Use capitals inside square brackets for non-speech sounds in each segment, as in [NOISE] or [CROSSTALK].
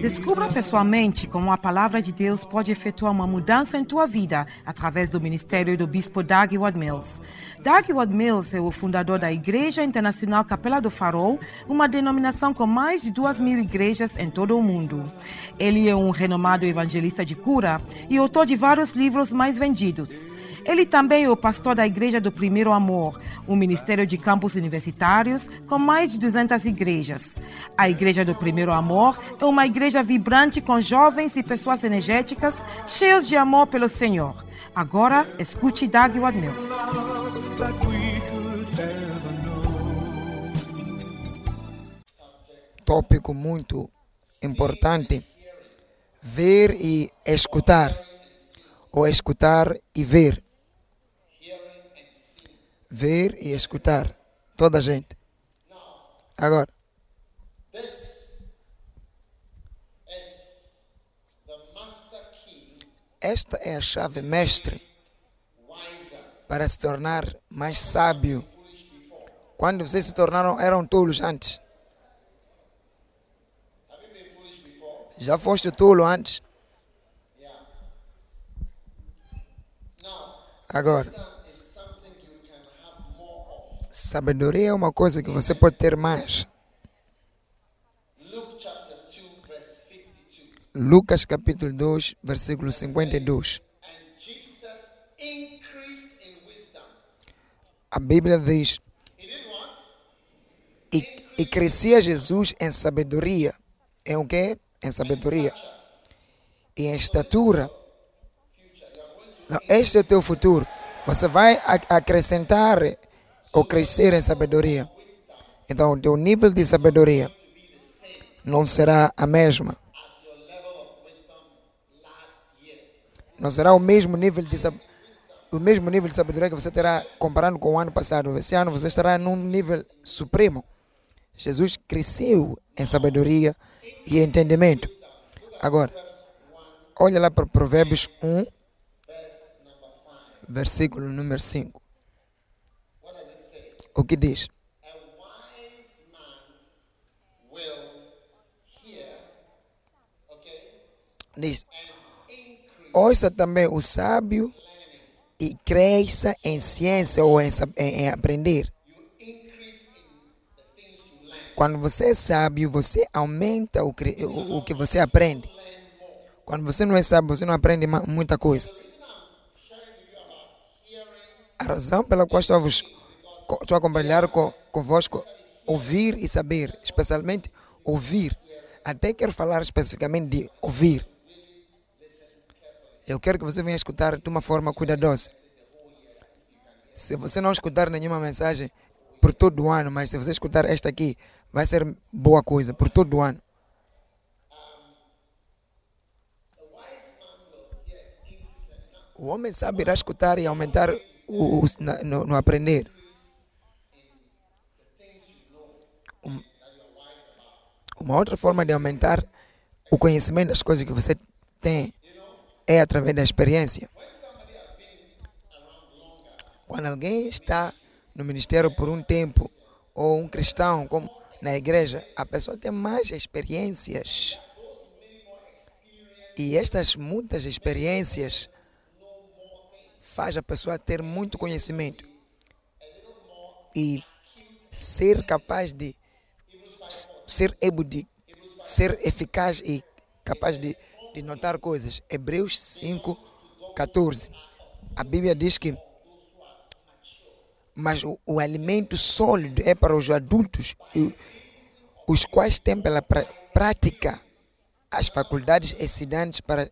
Descubra pessoalmente como a palavra de Deus pode efetuar uma mudança em tua vida através do ministério do bispo Doug Ward Mills. Doug Ward Mills é o fundador da Igreja Internacional Capela do Farol, uma denominação com mais de duas mil igrejas em todo o mundo. Ele é um renomado evangelista de cura e autor de vários livros mais vendidos. Ele também é o pastor da Igreja do Primeiro Amor, um ministério de campos universitários com mais de 200 igrejas. A Igreja do Primeiro Amor é uma igreja vibrante com jovens e pessoas energéticas, cheios de amor pelo Senhor. Agora, escute Doug Wadmills. Tópico muito importante: ver e escutar, ou escutar e ver ver e escutar. Toda a gente. Agora. Esta é a chave mestre para se tornar mais sábio. Quando vocês se tornaram, eram tolos antes. Já foste tolo antes? Agora. Sabedoria é uma coisa que você pode ter mais. Lucas capítulo 2, versículo 52. A Bíblia diz: e, e crescia Jesus em sabedoria. Em o quê? Em sabedoria. E em estatura. Não, este é o teu futuro. Você vai acrescentar ou crescer em sabedoria. Então, o teu nível de sabedoria não será a mesma. Não será o mesmo nível de o mesmo nível de sabedoria que você terá comparando com o ano passado. Esse ano você estará num nível supremo. Jesus cresceu em sabedoria e entendimento. Agora, olha lá para Provérbios 1, versículo número 5 o que diz? Diz: Ouça também o sábio e cresça em ciência ou em, em, aprender. Quando você é sábio, você aumenta o, o, o que você aprende. Quando você não é sábio, você não aprende muita coisa. A razão pela qual estou vos estou a compartilhar com, convosco ouvir e saber, especialmente ouvir. Até quero falar especificamente de ouvir. Eu quero que você venha escutar de uma forma cuidadosa. Se você não escutar nenhuma mensagem por todo o ano, mas se você escutar esta aqui, vai ser boa coisa por todo o ano. O homem sabe irá escutar e aumentar o, o no, no aprender. Uma outra forma de aumentar o conhecimento das coisas que você tem é através da experiência. Quando alguém está no ministério por um tempo, ou um cristão como na igreja, a pessoa tem mais experiências. E estas muitas experiências faz a pessoa ter muito conhecimento e ser capaz de ser de ser eficaz e capaz de, de notar coisas. Hebreus 5, 14. A Bíblia diz que mas o, o alimento sólido é para os adultos, os quais têm pela prática as faculdades excitantes para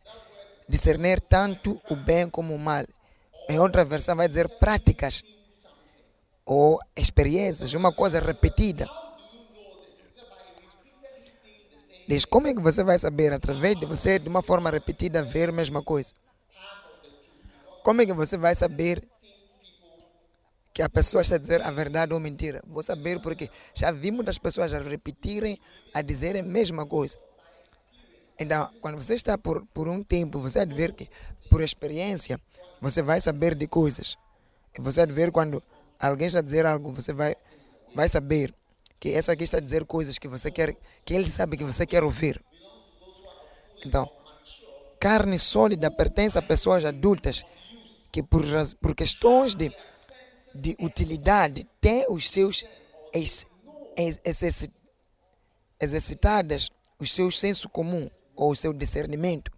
discernir tanto o bem como o mal. Em outra versão vai dizer práticas ou experiências, uma coisa repetida. Diz, como é que você vai saber através de você, de uma forma repetida, ver a mesma coisa? Como é que você vai saber que a pessoa está a dizer a verdade ou mentira? Vou saber porque já vi muitas pessoas a repetirem, a dizerem a mesma coisa. Então, quando você está por, por um tempo, você vai ver que, por experiência, você vai saber de coisas. Você vai ver quando alguém está a dizer algo, você vai, vai saber que essa aqui está a dizer coisas que você quer, que ele sabe que você quer ouvir. Então, carne sólida pertence a pessoas adultas que por, por questões de, de utilidade têm os seus ex, ex, exerci- exercitadas os seus senso comum ou o seu discernimento.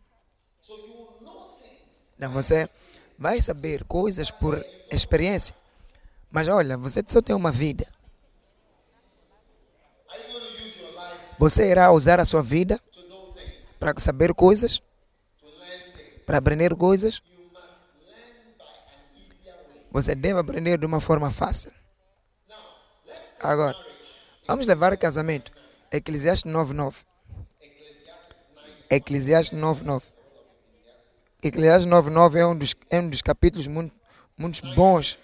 Então você vai saber coisas por experiência. Mas olha, você só tem uma vida. Você irá usar a sua vida para saber coisas, para aprender coisas. Você deve aprender de uma forma fácil. Agora, vamos levar casamento. Eclesiastes 9.9. Eclesiastes 9.9. Eclesiastes 9.9 é um dos, é um dos capítulos muito, muito bons.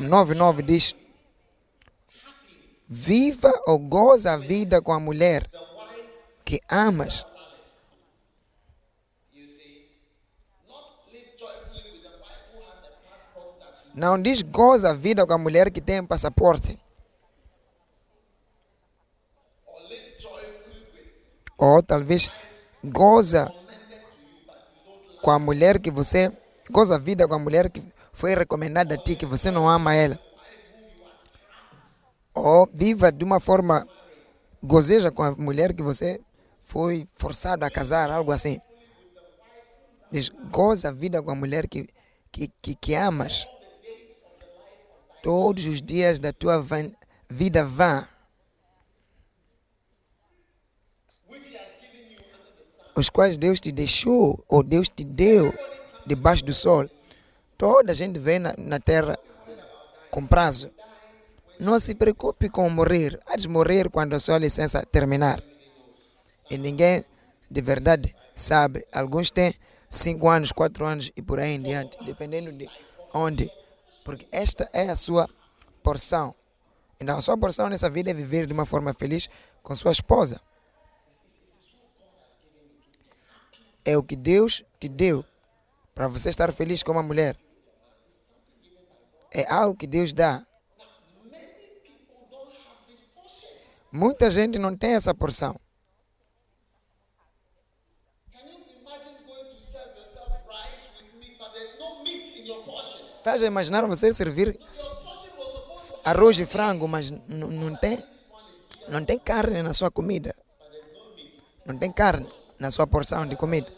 9.9 diz Viva ou goza a vida com a mulher que amas. Não diz goza a vida com a mulher que tem passaporte. Ou talvez goza com a mulher que você goza a vida com a mulher que foi recomendada a ti, que você não ama ela. Ou viva de uma forma gozeja com a mulher que você foi forçado a casar, algo assim. Diz, goza a vida com a mulher que, que, que, que amas. Todos os dias da tua vida vã. Os quais Deus te deixou, ou Deus te deu, debaixo do sol. Toda a gente vem na, na terra com prazo. Não se preocupe com morrer. Há de morrer quando a sua licença terminar. E ninguém de verdade sabe. Alguns têm 5 anos, 4 anos e por aí em diante, dependendo de onde. Porque esta é a sua porção. Então, a sua porção nessa vida é viver de uma forma feliz com sua esposa. É o que Deus te deu para você estar feliz com uma mulher. É algo que Deus dá. Muita gente não tem essa porção. Estás a imaginar você servir arroz e frango, mas não tem, não tem carne na sua comida. Não tem carne na sua porção de comida.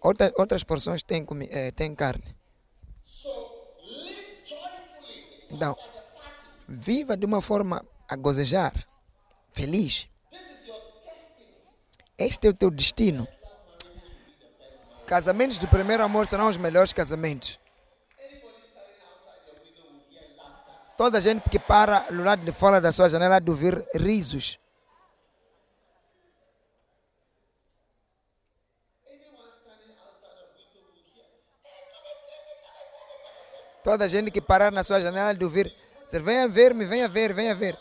Outra, outras porções têm, eh, têm carne. Então, viva de uma forma a gozejar, feliz. Este é o teu destino. Casamentos de primeiro amor serão os melhores casamentos. Toda gente que para do lado de fora da sua janela de ouvir risos. Toda gente que parar na sua janela de ouvir, dizer, venha ver-me, venha ver, venha ver.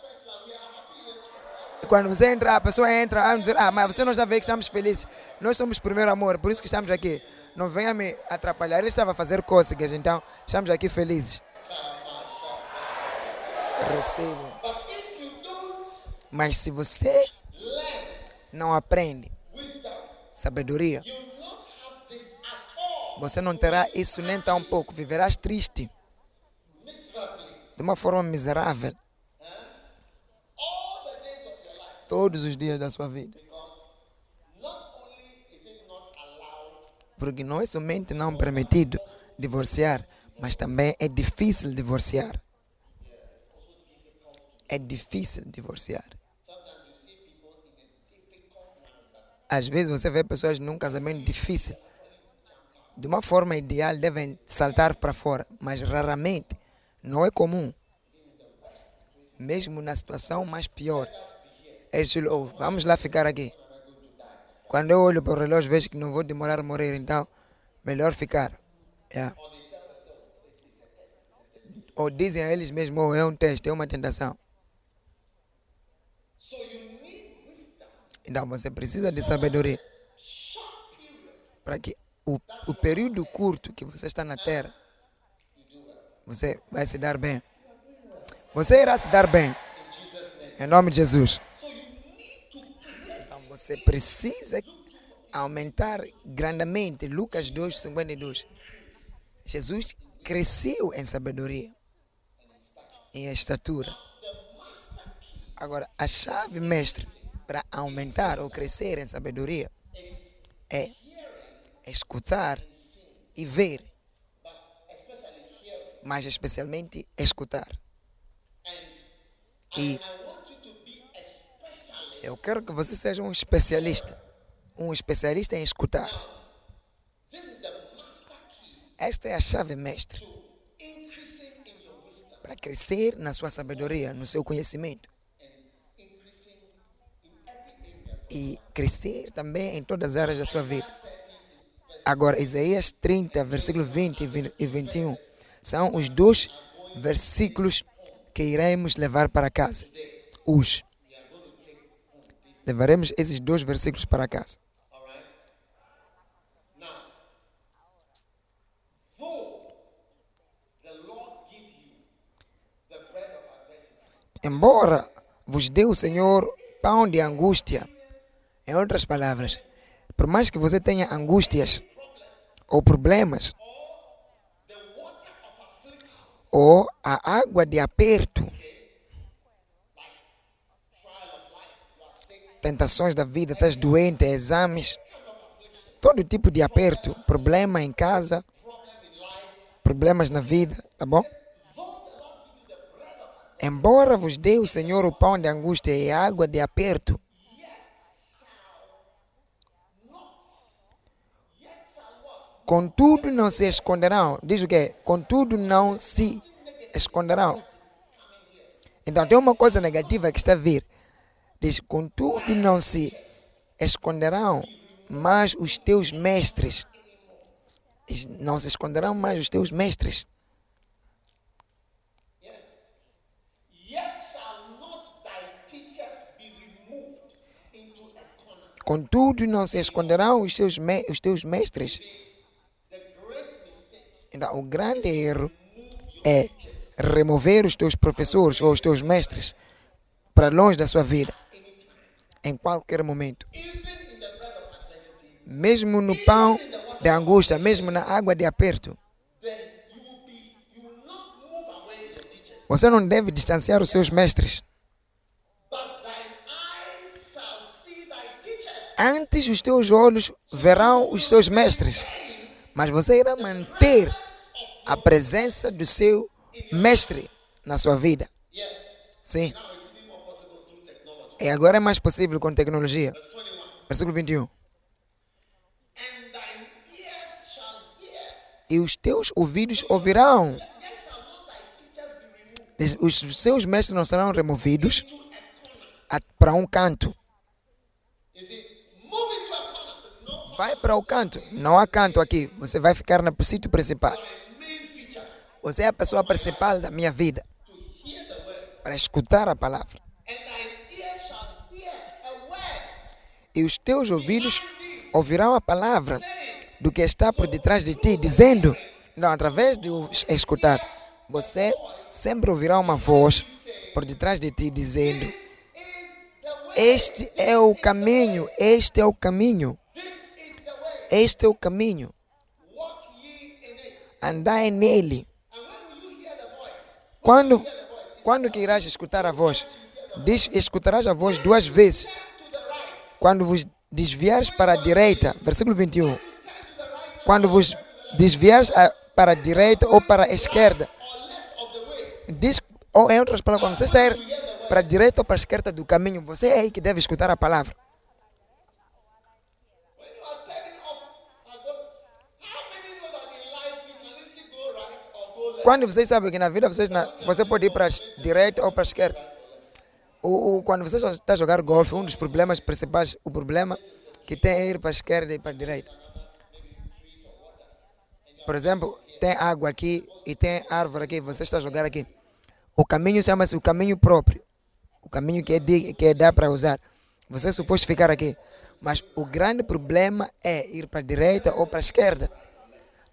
Quando você entra, a pessoa entra, ah, dizer, ah, mas você não já vê que estamos felizes. Nós somos primeiro amor, por isso que estamos aqui. Não venha me atrapalhar. Ele estava a fazer cócegas, então estamos aqui felizes. Recebo. Mas se você não aprende sabedoria, você não terá isso nem tão pouco. Viverás triste, de uma forma miserável, todos os dias da sua vida. Porque não é somente não permitido divorciar, mas também é difícil divorciar. É difícil divorciar. Às vezes você vê pessoas num casamento difícil. De uma forma ideal devem saltar para fora, mas raramente. Não é comum. Mesmo na situação mais pior. Eles dizem, oh, vamos lá ficar aqui. Quando eu olho para o relógio, vejo que não vou demorar a morrer, então melhor ficar. Yeah. Ou dizem a eles mesmos, oh, é um teste, é uma tentação. Então você precisa de sabedoria para que o, o período curto que você está na terra, você vai se dar bem. Você irá se dar bem. Em nome de Jesus. So you need to Então você precisa aumentar grandemente. Lucas 2, 52. Jesus cresceu em sabedoria e estatura. Agora, a chave mestre para aumentar ou crescer em sabedoria é escutar e ver, mas especialmente escutar. E I want you to be a specialist. Eu quero que você seja um especialista, um especialista em escutar. Esta é a chave mestre para crescer na sua sabedoria, no seu conhecimento e crescer também em todas as áreas da sua vida. Agora, Isaías 30, versículo 20 e 20 e 21 são os dois versículos que iremos levar para casa. Os. Levaremos esses dois versículos para casa. Embora vos dê o Senhor pão de angústia, em outras palavras, por mais que você tenha angústias ou problemas, ou a água de aperto, tentações da vida, estás doente, exames, todo tipo de aperto, problema em casa, problemas na vida, tá bom? Embora vos dê o Senhor o pão de angústia e a água de aperto, contudo não se esconderão. Diz o quê? Contudo não se esconderão. Então tem uma coisa negativa que está a vir. Diz, contudo não se esconderão mais os teus mestres. Não se esconderão mais os teus mestres. Contudo não se esconderão os, seus os teus mestres. Então o grande erro é remover os teus professores ou os teus mestres para longe da sua vida. Em qualquer momento. Mesmo no pão de angústia, mesmo na água de aperto. Você não deve distanciar os seus mestres. Antes os teus olhos verão os seus mestres, mas você irá manter a presença do seu mestre na sua vida. Sim. E agora é mais possível com tecnologia. Verse 21. Versículo 21. And thine ears shall hear, E os teus ouvidos ouvirão. Os seus mestres não serão removidos para um canto. Vai para o canto. Não há canto aqui. Você vai ficar no sítio principal. Você é a pessoa principal da minha vida para escutar a palavra. E os teus ouvidos ouvirão a palavra do que está por detrás de ti, dizendo, não, através de escutar, você sempre ouvirá uma voz por detrás de ti dizendo. Este é o caminho, este é o caminho, este é o caminho, andai nele. Quando, quando que irás escutar a voz? Diz: escutarás a voz duas vezes. Quando vos desviares para a direita, versículo 21. Quando vos desviares a- para a direita ou para a esquerda, diz, ou em outras palavras, quando você sair para a direita ou para a esquerda do caminho, você é aí que deve escutar a palavra. Quando vocês sabem que na vida vocês você pode ir para a direita ou para a esquerda. O, o- quando você está a jogar golfe, um dos problemas principais, o problema que tem é ir para a esquerda e para a direita. Por exemplo, tem água aqui e tem árvore aqui, você está a jogar aqui. O caminho chama-se o caminho próprio. O caminho que é, de, que é dá para usar. Você é suposto ficar aqui. Mas o grande problema é ir para a direita ou para a esquerda.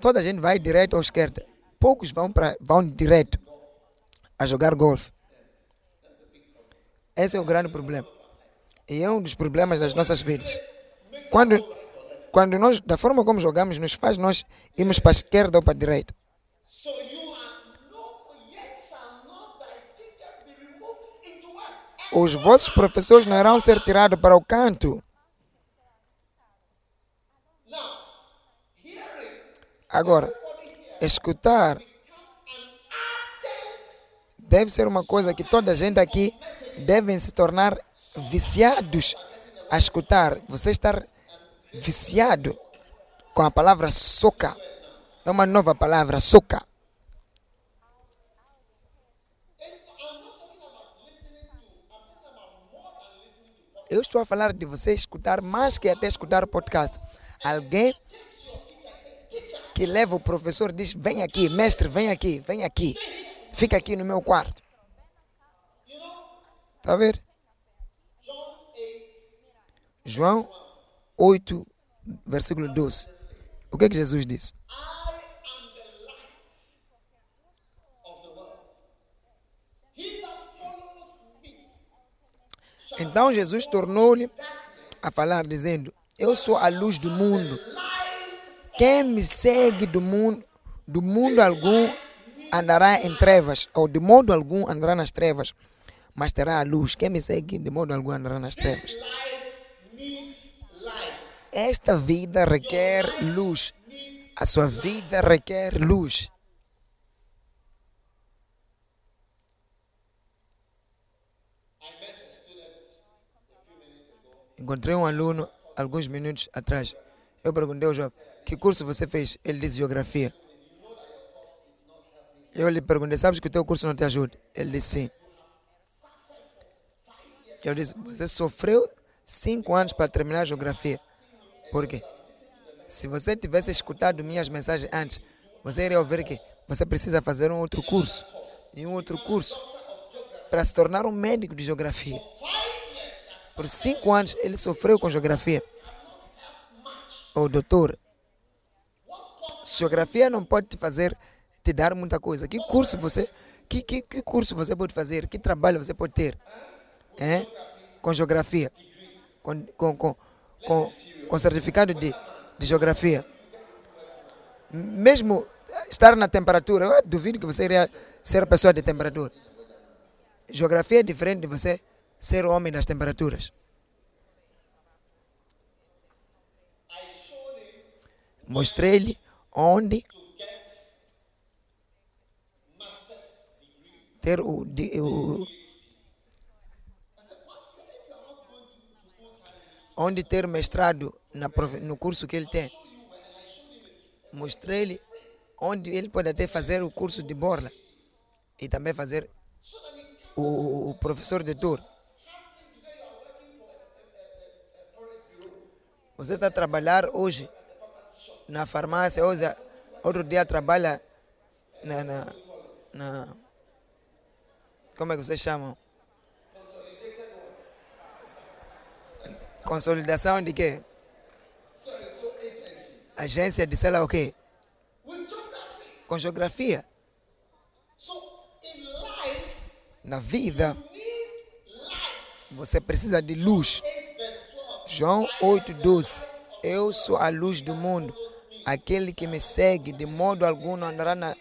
Toda a gente vai direita ou esquerda. Poucos vão, para, vão direto a jogar golfe. Esse é o grande problema. E é um dos problemas das nossas vidas. Quando, quando nós, da forma como jogamos, nos faz nós irmos para a esquerda ou para a direita. Os vossos professores não irão ser tirados para o canto. Agora, escutar deve ser uma coisa que toda a gente aqui devem se tornar viciados a escutar. Você estar viciado com a palavra soca. É uma nova palavra, soca. Eu estou a falar de você escutar mais que até escutar podcast. Alguém que leva o professor diz: Vem aqui, mestre, vem aqui, vem aqui. Fica aqui no meu quarto. Está a ver? John 8, João 8, versículo 12. O que é que Jesus disse? Então Jesus tornou-lhe a falar, dizendo: Eu sou a luz do mundo. Quem me segue do mundo, do mundo algum andará em trevas, ou de modo algum andará nas trevas, mas terá a luz. Quem me segue, de modo algum andará nas trevas. Esta vida requer luz. A sua vida requer luz. Encontrei um aluno alguns minutos atrás. Eu perguntei ao jovem, que curso você fez? Ele disse geografia. Eu lhe perguntei, sabes que o teu curso não te ajuda? Ele disse sim. Eu disse, você sofreu cinco anos para terminar a geografia. Por quê? Se você tivesse escutado minhas mensagens antes, você iria ouvir que você precisa fazer um outro curso. E um outro curso para se tornar um médico de geografia. Por cinco anos ele sofreu com geografia. O doutor, geografia não pode te fazer te dar muita coisa. Que curso você, que, que, que curso você pode fazer? Que trabalho você pode ter? É? Com geografia, com, com, com, com, com certificado de, de geografia. Mesmo estar na temperatura, eu duvido que você iria ser pessoa de temperatura. Geografia é diferente de você ser o homem das temperaturas. Mostrei-lhe onde to get master's degree. ter o, di- o I said, Pastor, if you are not going to, to full time ministry, onde ter mestrado na, no curso que ele tem. Mostrei-lhe onde ele pode até fazer o curso de borla e também fazer o, o professor de tour. Você está a trabalhar hoje na farmácia, hoje, outro dia trabalha na, na, na como é que vocês chamam? Consolidação de quê? Agência de sei lá o quê? Com geografia. Na vida, você precisa de luz. 8 verse 12. João 8,12 Eu sou a luz do mundo. Aquele que me segue, de modo algum, não andará na,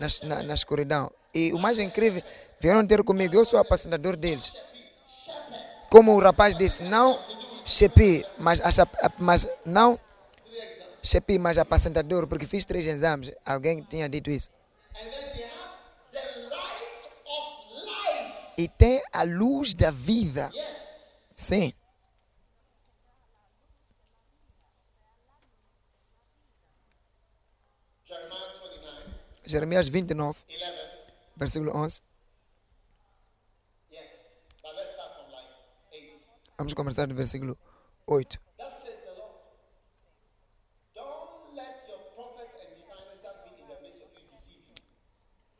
na, na, na escuridão. E o mais incrível, vieram ter comigo, eu sou apacentador deles. Como o rapaz disse, não chepi, mas, mas não chepi, mas apacentador, porque fiz três exames. Alguém tinha dito isso. E tem a luz da vida. Sim. Jeremiah 29, Jeremias 29, 11. versículo 11. You deceive you.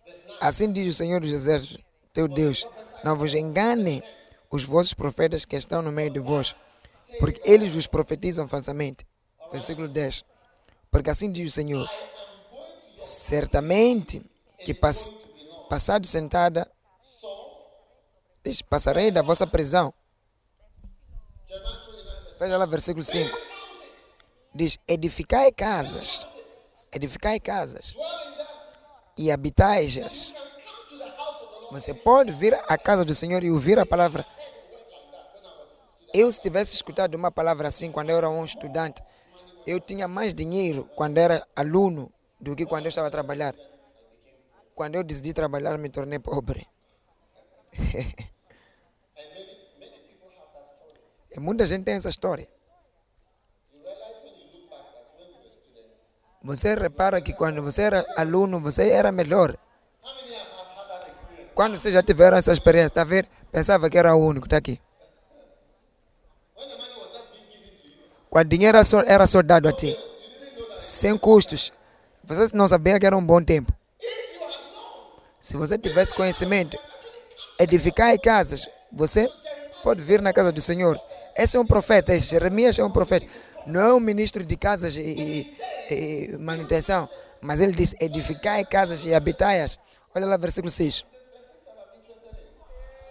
Verse 9. Assim diz o Senhor dos Exércitos, teu Deus: Não vos enganem os vossos profetas que estão no meio de vós, porque eles vos profetizam falsamente. Versículo 10. Porque assim diz o Senhor: Certamente que pass, passado sentada, passarei da vossa prisão. Jeremiah 29, verse Veja lá, versículo 5. houses. Diz: edificai casas, edificai casas e habitai-as. Você pode vir à casa do Senhor e ouvir a palavra. Eu, se tivesse escutado uma palavra assim quando eu era um estudante, eu tinha mais dinheiro quando era aluno do que quando eu estava a trabalhar. Quando eu decidi trabalhar, me tornei pobre. [LAUGHS] E muita gente tem essa história. Você repara que quando você era aluno, você era melhor. Quando vocês já tiveram essa experiência, tá vendo? Pensava que era o único, tá aqui. Quando o dinheiro era só, era só dado a ti, sem custos, você não sabia que era um bom tempo. Se você tivesse conhecimento, edificar casas, você pode vir na casa do Senhor. Esse é um profeta, esse Jeremias é um profeta. Não é um ministro de casas e, e- e manutenção, mas ele diz: edificai casas e habitai-as. Olha lá, versículo 6.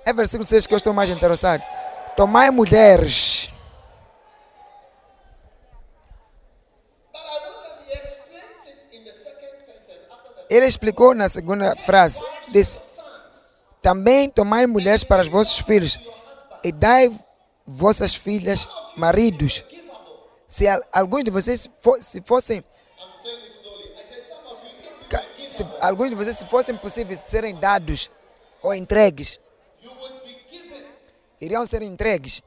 É versículo 6 que eu estou mais interessado. Tomai mulheres. Ele explicou na segunda frase: disse, Também tomai mulheres para os vossos filhos e dai vossas filhas maridos. Se al- alguns de vocês se fossem se alguns de vocês se fossem possíveis serem dados ou entregues, iriam ser entregues.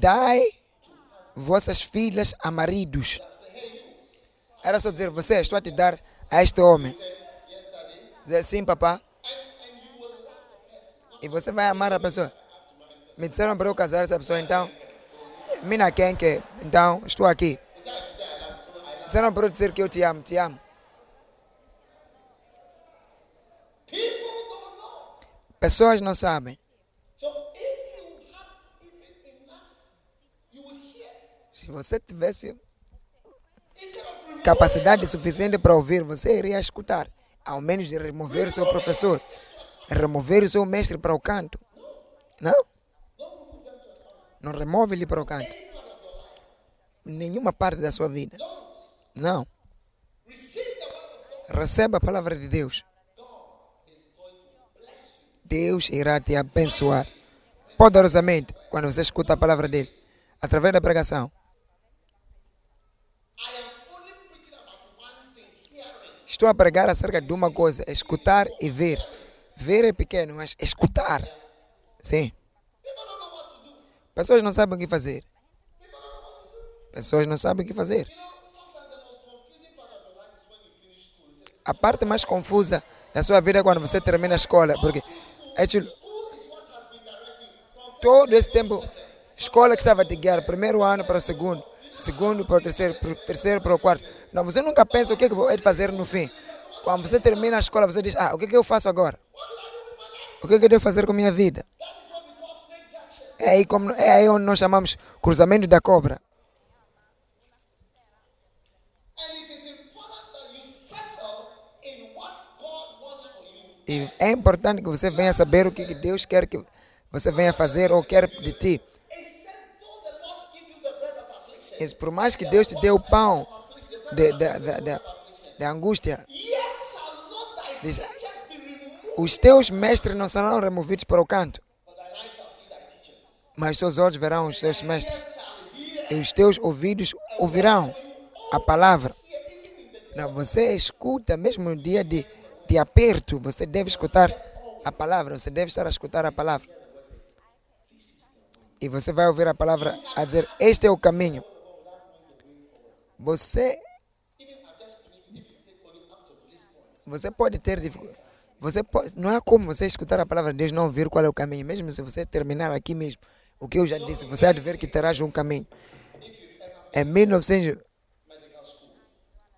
dai vossas filhas a maridos. Era só dizer, você, estou a te dar a este homem. Dizer sim, papá. E você vai amar a pessoa. Me disseram para eu casar essa pessoa, então. Mina quem que? Então, estou aqui. Disseram para eu dizer que eu te amo, te amo. Pessoas não sabem. Se você tivesse capacidade suficiente para ouvir, você iria escutar. Ao menos de remover seu professor. Remover o seu mestre para o canto. Não? Não remove ele para o canto. Nenhuma parte da sua vida. Não. Receba a palavra de Deus. Deus irá te abençoar poderosamente quando você escuta a palavra dele através da pregação. Estou a pregar acerca de uma coisa: escutar e ver. Ver é pequeno, mas escutar. Sim. Pessoas não sabem o que fazer. Pessoas não sabem o que fazer. A parte mais confusa da sua vida é quando você termina a escola, porque from todo esse tempo, escola que estava te guiar, primeiro ano para o segundo, segundo para o terceiro, terceiro para o quarto. Não, você nunca pensa o que, é que vou fazer no fim. Quando você termina a escola, você diz, ah, o que, que eu faço agora? O que, que eu devo fazer com a minha vida? É aí, como, é aí onde nós chamamos cruzamento da cobra. E é importante que você venha saber o que que Deus quer que você venha fazer ou quer de ti. E por mais que Deus te dê o pão de, de, de, de, angústia, Diz- os teus mestres não serão removidos para o canto, mas seus olhos verão os seus mestres. E os teus ouvidos ouvirão a palavra. Não, você escuta, mesmo no dia de, de aperto, você deve escutar a palavra, você deve estar a escutar a palavra. E você vai ouvir a palavra a dizer: Este é o caminho. Você. Você pode ter dificuldade. Você pode, não é como você escutar a palavra de Deus não ouvir qual é o caminho. Mesmo se você terminar aqui mesmo, o que eu já disse, você há de ver que terás um caminho. Em 1900,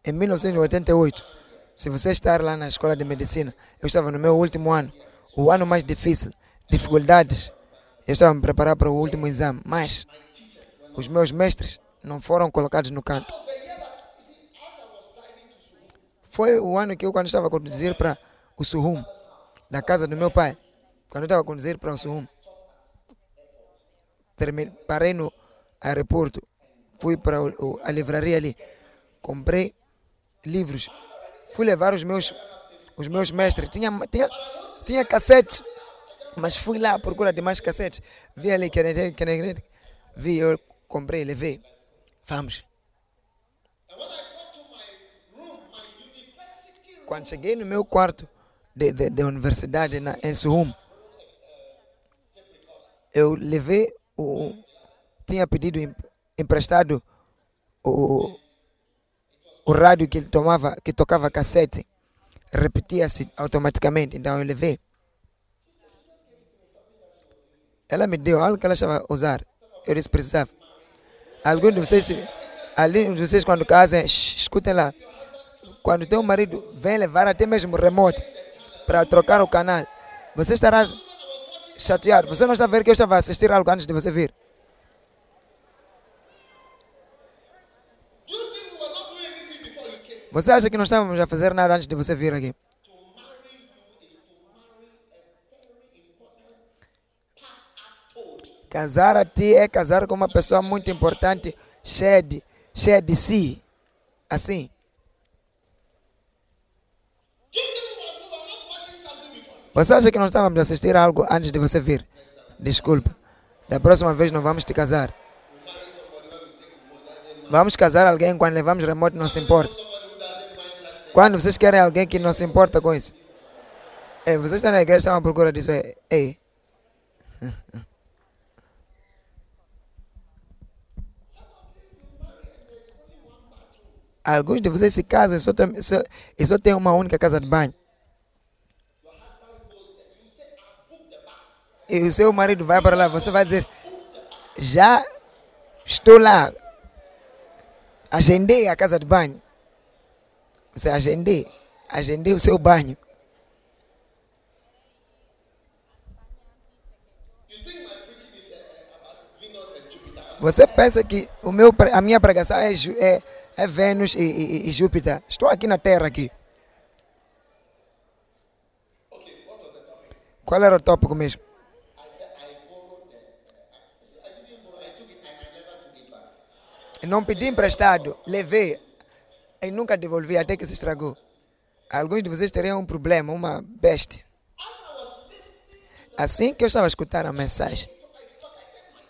em 1988, se você estar lá na escola de medicina, eu estava no meu último ano, o ano mais difícil, dificuldades. Eu estava me preparando para o último exame, mas os meus mestres não foram colocados no canto. Foi o ano que eu, quando estava a conduzir para o Suhum, da casa do meu pai, quando eu estava a conduzir para o Suhum, parei no aeroporto, fui para o- a livraria ali, comprei livros, fui levar os meus, os meus mestres, tinha, tinha, tinha cassetes, mas fui lá à procura de mais cassetes, vi ali vi, eu comprei, levei, vamos. Quando cheguei no meu quarto de, de, de universidade na, em Suhum, eu levei o. Tinha pedido em- emprestado o, o rádio que ele tomava, que tocava cassete, repetia-se automaticamente, então eu levei. Ela me deu algo que ela estava a usar, eu disse precisava. Alguns de vocês, alguns de vocês quando casam, escutem lá quando teu marido vem levar até mesmo remote para trocar o canal, você estará chateado. Você não está a ver que eu estava a assistir algo antes de você vir. Você acha que não estávamos a fazer nada antes de você vir aqui? Casar a ti é casar com uma pessoa muito importante, cheia de, cheia de si. Assim. Você acha que não estávamos a assistir algo antes de você vir? Desculpa. Da próxima vez não vamos te casar. Vamos casar alguém quando levamos remote, não se importa. Quando vocês querem alguém que não se importa com isso. Ei, vocês estão na igreja, estão à procura disso. Ei, ei. [LAUGHS] Alguns de vocês se casam e só tem, só, e só tem uma única casa de banho. E o seu marido vai para lá, você vai dizer, já estou lá. Agendei a casa de banho. Você agendei. Agendei o seu banho. Você pensa que o meu, a minha pregação é, é, é Vênus e, e- e Júpiter. Estou aqui na Terra aqui. Qual era o tópico mesmo? Não pedi emprestado, levei e nunca devolvi até que se estragou. Alguns de vocês teriam um problema, uma listening, Assim que eu estava a escutar a mensagem,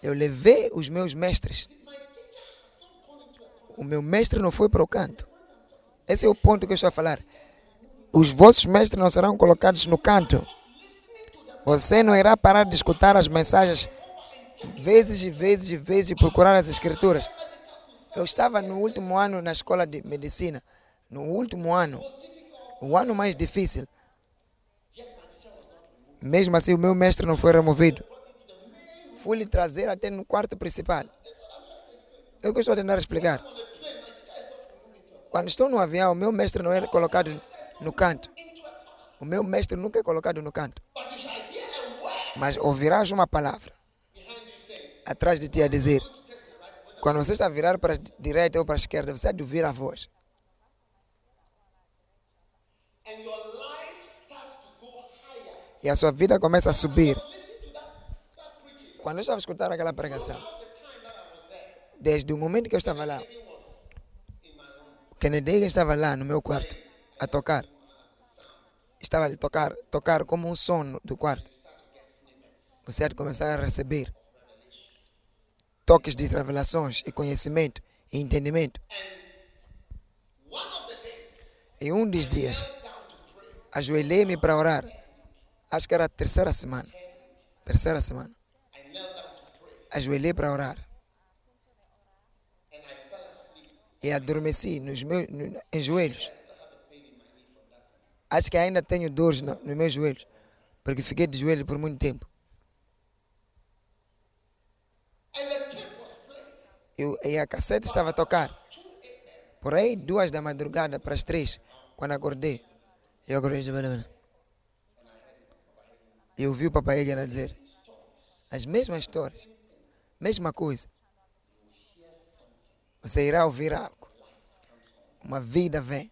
eu levei os meus mestres. O meu mestre não foi para o canto. Esse é o ponto que eu estou a falar. Os vossos mestres não serão colocados no canto. Você não irá parar de escutar as mensagens vezes e vezes e vezes e procurar as escrituras. Eu estava no último ano na escola de medicina. No último ano, o ano mais difícil. Mesmo assim, o meu mestre não foi removido. Fui lhe trazer até no quarto principal. O que eu estou a tentar explicar. Quando estou no avião, o meu mestre não é colocado no canto. O meu mestre nunca é colocado no canto. Mas ouvirás uma palavra atrás de ti a dizer. Quando você está a virar para a direita ou para a esquerda, você há de ouvir a voz. E a sua vida começa a subir. Quando eu estava a escutar aquela pregação, desde o momento que eu estava lá, Kennedy estava lá no meu quarto a tocar. Estava a tocar, tocar como um som do quarto. Você há de começar a receber toques de revelações e conhecimento e entendimento. E um dos dias, ajoelhei-me para orar. Acho que era a terceira semana. Terceira semana. Ajoelhei para orar. E adormeci nos meus, em joelhos. Acho que ainda tenho dores no- nos meus joelhos. Porque fiquei de joelho por muito tempo. Eu, e a cassete estava a tocar. Por aí, duas da madrugada para as três, quando acordei. Eu acordei de manhã. Eu ouvi o papai Egan dizer as mesmas histórias, mesma coisa. Você irá ouvir algo. Uma vida vem.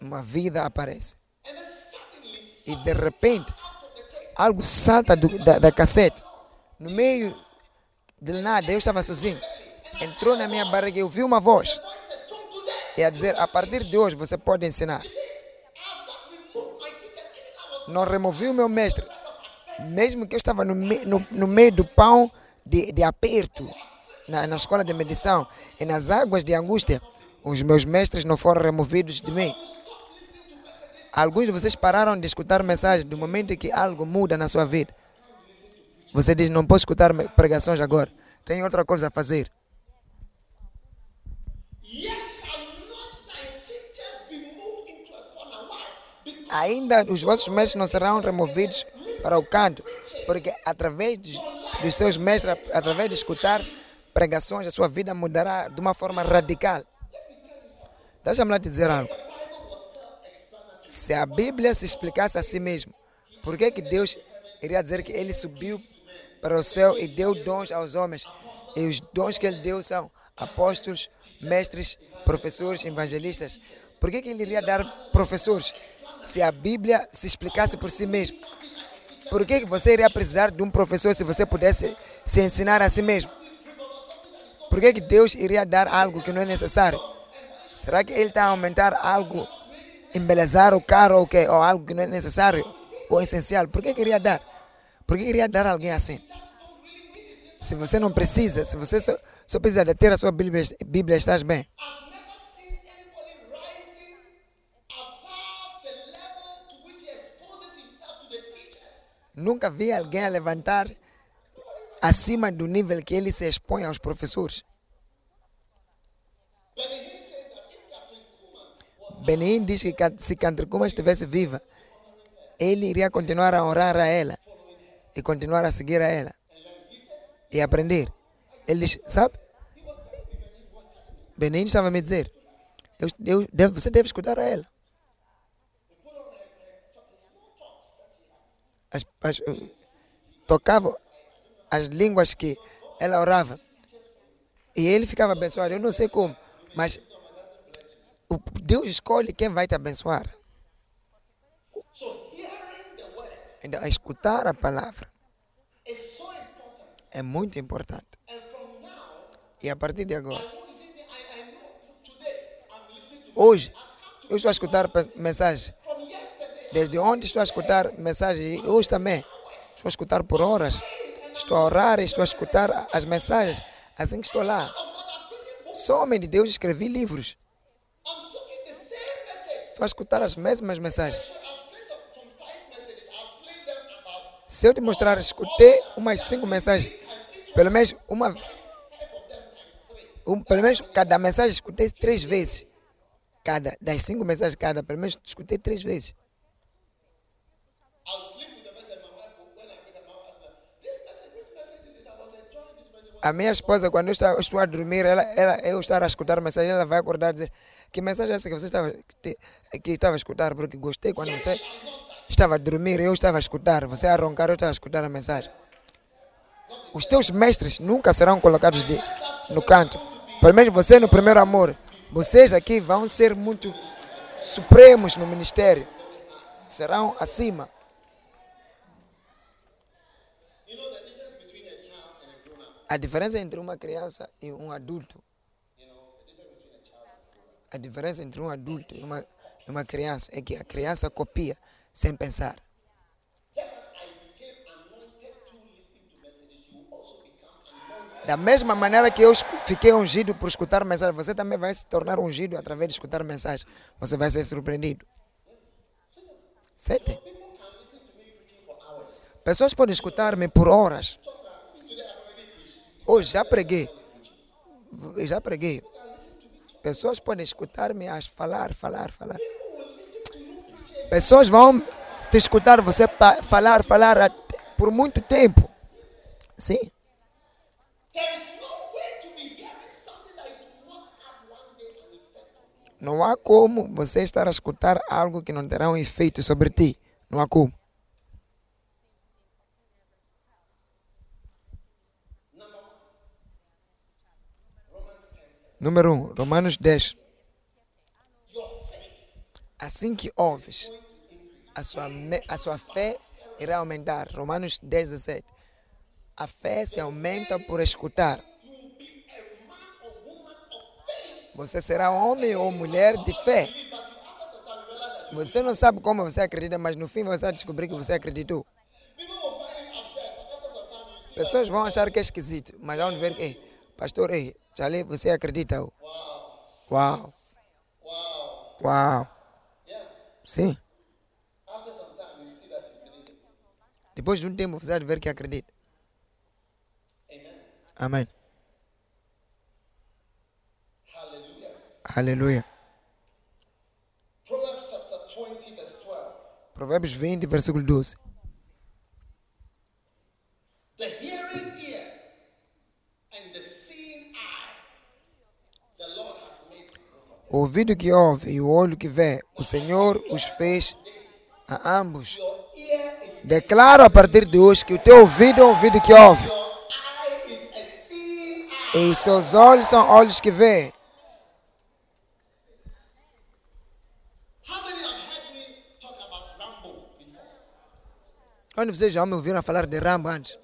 Uma vida aparece. E de repente, algo salta do- da, da cassete. No meio De nada, eu estava sozinho. Entrou na minha barriga e eu vi uma voz. E a dizer, a partir de hoje você pode ensinar. Não removi o meu mestre. Mesmo que eu estava no, me- no, no meio do pão de, de aperto, na, na escola de medição, e nas águas de angústia, os meus mestres não foram removidos de mim. Alguns de vocês pararam de escutar mensagens do momento que algo muda na sua vida. Você diz, não posso escutar pregações agora. Tem outra coisa a fazer. Ainda os vossos mestres não serão removidos para o canto, porque através dos, dos seus mestres, através de escutar pregações, a sua vida mudará de uma forma radical. Deixa-me lá te dizer algo. Se a Bíblia se explicasse a si mesmo, por que, que Deus iria dizer que ele subiu para o céu e deu dons aos homens? E os dons que ele deu são apóstolos, mestres, professores, evangelistas. Por que, que ele iria dar professores? Se a Bíblia se explicasse por si mesmo. Por que, que você iria precisar de um professor se você pudesse se ensinar a si mesmo? Por que, que Deus iria dar algo que não é necessário? Será que Ele está a aumentar algo, embelezar o carro ou, quê? ou algo que não é necessário ou essencial? Por que queria dar? Por que queria dar a alguém assim? Se você não precisa, se você só, só precisa de ter a sua Bíblia, Bíblia estás bem. Nunca vi alguém a levantar acima do nível que ele se expõe aos professores. Benin diz que se Cantricuma estivesse viva, ele iria continuar a orar a ela e continuar a seguir a ela e aprender. Ele diz, sabe? Benin estava a me dizer, eu, eu, você deve escutar a ela. As, as, eh, tocava as línguas que ela orava e ele ficava abençoado. Eu não sei como, mas Deus escolhe quem vai te abençoar. Então, escutar a palavra é muito importante. E a partir de agora, hoje, eu estou a escutar yesterday. Desde ontem estou a escutar mensagens e hoje também. Estou a escutar por horas. Estou a orar estou a escutar as mensagens. Assim que estou lá. Sou homem de Deus, escrevi livros. Estou a escutar as mesmas mensagens. Se eu te mostrar, escutei umas cinco mensagens. Pelo menos uma. Um, pelo menos cada mensagem escutei três vezes. Cada, das cinco mensagens, cada, pelo menos escutei três vezes. A minha esposa, quando eu estou, eu estou a dormir, ela, ela, eu estar a escutar a mensagem, ela vai acordar e dizer que mensagem é essa que você estava, que, que estava a escutar, porque gostei quando você estava a dormir, eu estava a escutar, você a roncar, eu estava a escutar a mensagem. Os teus mestres nunca serão colocados de, no canto. Pelo menos você no primeiro amor. Vocês aqui vão ser muito supremos no ministério. Serão acima. A diferença entre uma criança e um adulto. A diferença entre um adulto e uma, uma criança é que a criança copia sem pensar. Da mesma maneira que eu fiquei ungido por escutar mensagem, você também vai se tornar ungido através de escutar mensagem. Você vai ser surpreendido. Sente? Pessoas podem escutar-me por horas. Hoje já preguei. Já preguei. Pessoas podem escutar-me a falar, falar, falar. Pessoas vão te escutar você falar, falar por muito tempo. Sim. Não há como você estar a escutar algo que não terá um efeito sobre ti. Não há como. Número 1, um, Romanos 10. Assim que ouves, a sua, a sua fé irá aumentar. Romanos 10, 17. A fé se aumenta por escutar. Você será homem ou mulher de fé. Você não sabe como você acredita, mas no fim você vai descobrir que você acreditou. Pessoas vão achar que é esquisito, mas vão ver que, "Ei, pastor, Charlie, você acredita? Uau, Wow. uau. Sim. Depois de um tempo você vai ver que acredita. Amém. Aleluia. Proverbs chapter 20, verse 12. Provérbios 20, versículo 12. O ouvido que ouve e o olho que vê, o Senhor os fez a ambos. Declaro a partir de hoje que o teu ouvido é o ouvido que ouve e os seus olhos são olhos que vê. Quando vocês já me ouviram falar de Rambo antes?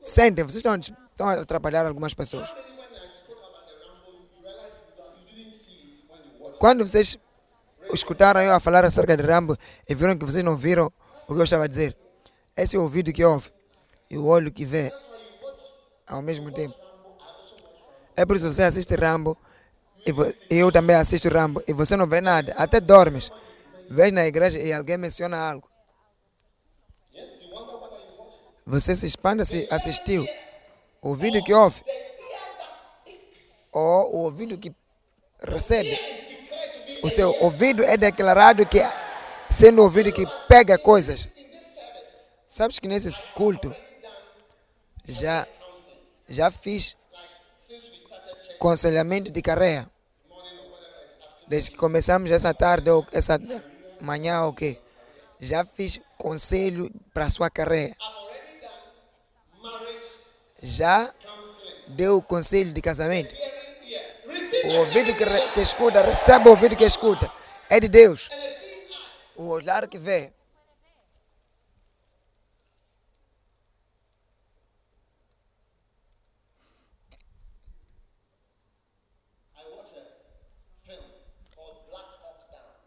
Sentem, vocês estão, estão a atrapalhar algumas pessoas. Quando vocês escutaram eu a falar acerca de Rambo e viram que vocês não viram o que eu estava a dizer, esse é o ouvido que ouve e o olho que vê ao mesmo tempo. É por isso que você assiste Rambo e eu também assisto Rambo e você não vê nada, até dormes. Vês na igreja e alguém menciona algo. Você se expande se assistiu. O ouvido que ouve ou o ouvido que recebe. O seu ouvido é declarado que sendo ouvido que pega coisas. Sabes que nesse culto já já fiz conselhamento de carreira. Desde que começamos essa tarde ou essa manhã ou quê? Já fiz conselho para sua carreira. Já deu conselho de casamento. O ouvido que, escuta, recebe o ouvido que escuta. É de Deus. O olhar que vê.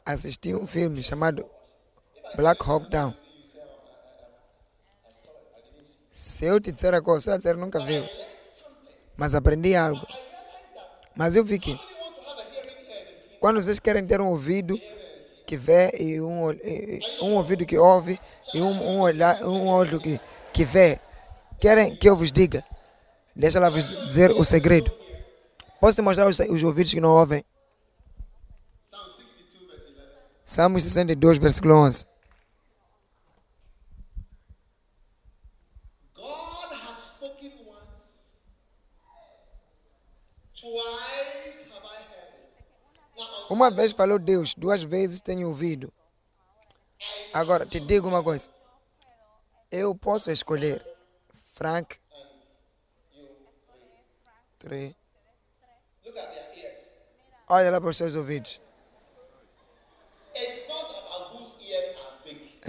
Assisti um filme chamado Black Hawk Down. Se eu te disser a coisa, vai dizer nunca viu. Mas aprendi algo. Mas eu vi que quando vocês querem ter um ouvido que vê e um, e- um ouvido que ouve e um, um, olhar, um olho que, que vê, querem que eu vos diga. Deixa ela vos dizer o segredo. Posso te mostrar os, os ouvidos que não ouvem? Psalm 62, verse 11. Salmos 62, versículo 11. Uma vez falou Deus, duas vezes tenho ouvido. Agora, te digo uma coisa. Eu posso escolher Frank. Três. look at their ears. Olha lá para os seus ouvidos.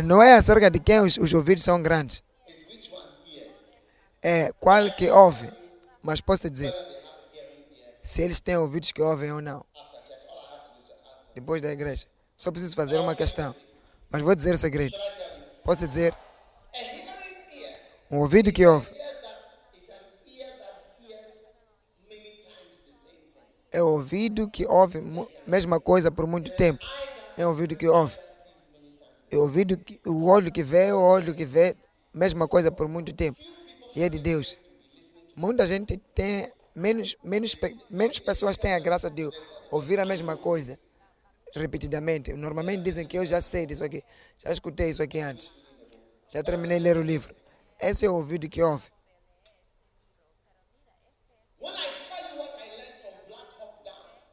Não é acerca de quem os, os ouvidos são grandes. É qual que ouve. Mas posso te dizer, se eles têm ouvidos que ouvem ou não. Depois da igreja. Só preciso fazer uma questão. Mas vou dizer o segredo. Posso dizer, um ouvido que ouve é o ouvido que ouve mesma coisa por muito tempo. É o ouvido que ouve. É o ouvido que, o olho que vê, o olho que vê mesma coisa por muito tempo. E é de Deus. Muita gente tem menos menos menos pessoas têm a graça de ouvir a mesma coisa repetidamente. Normalmente dizem que eu já sei disso aqui, já escutei isso aqui antes. Já terminei de ler o livro. Esse é o ouvido que ouve.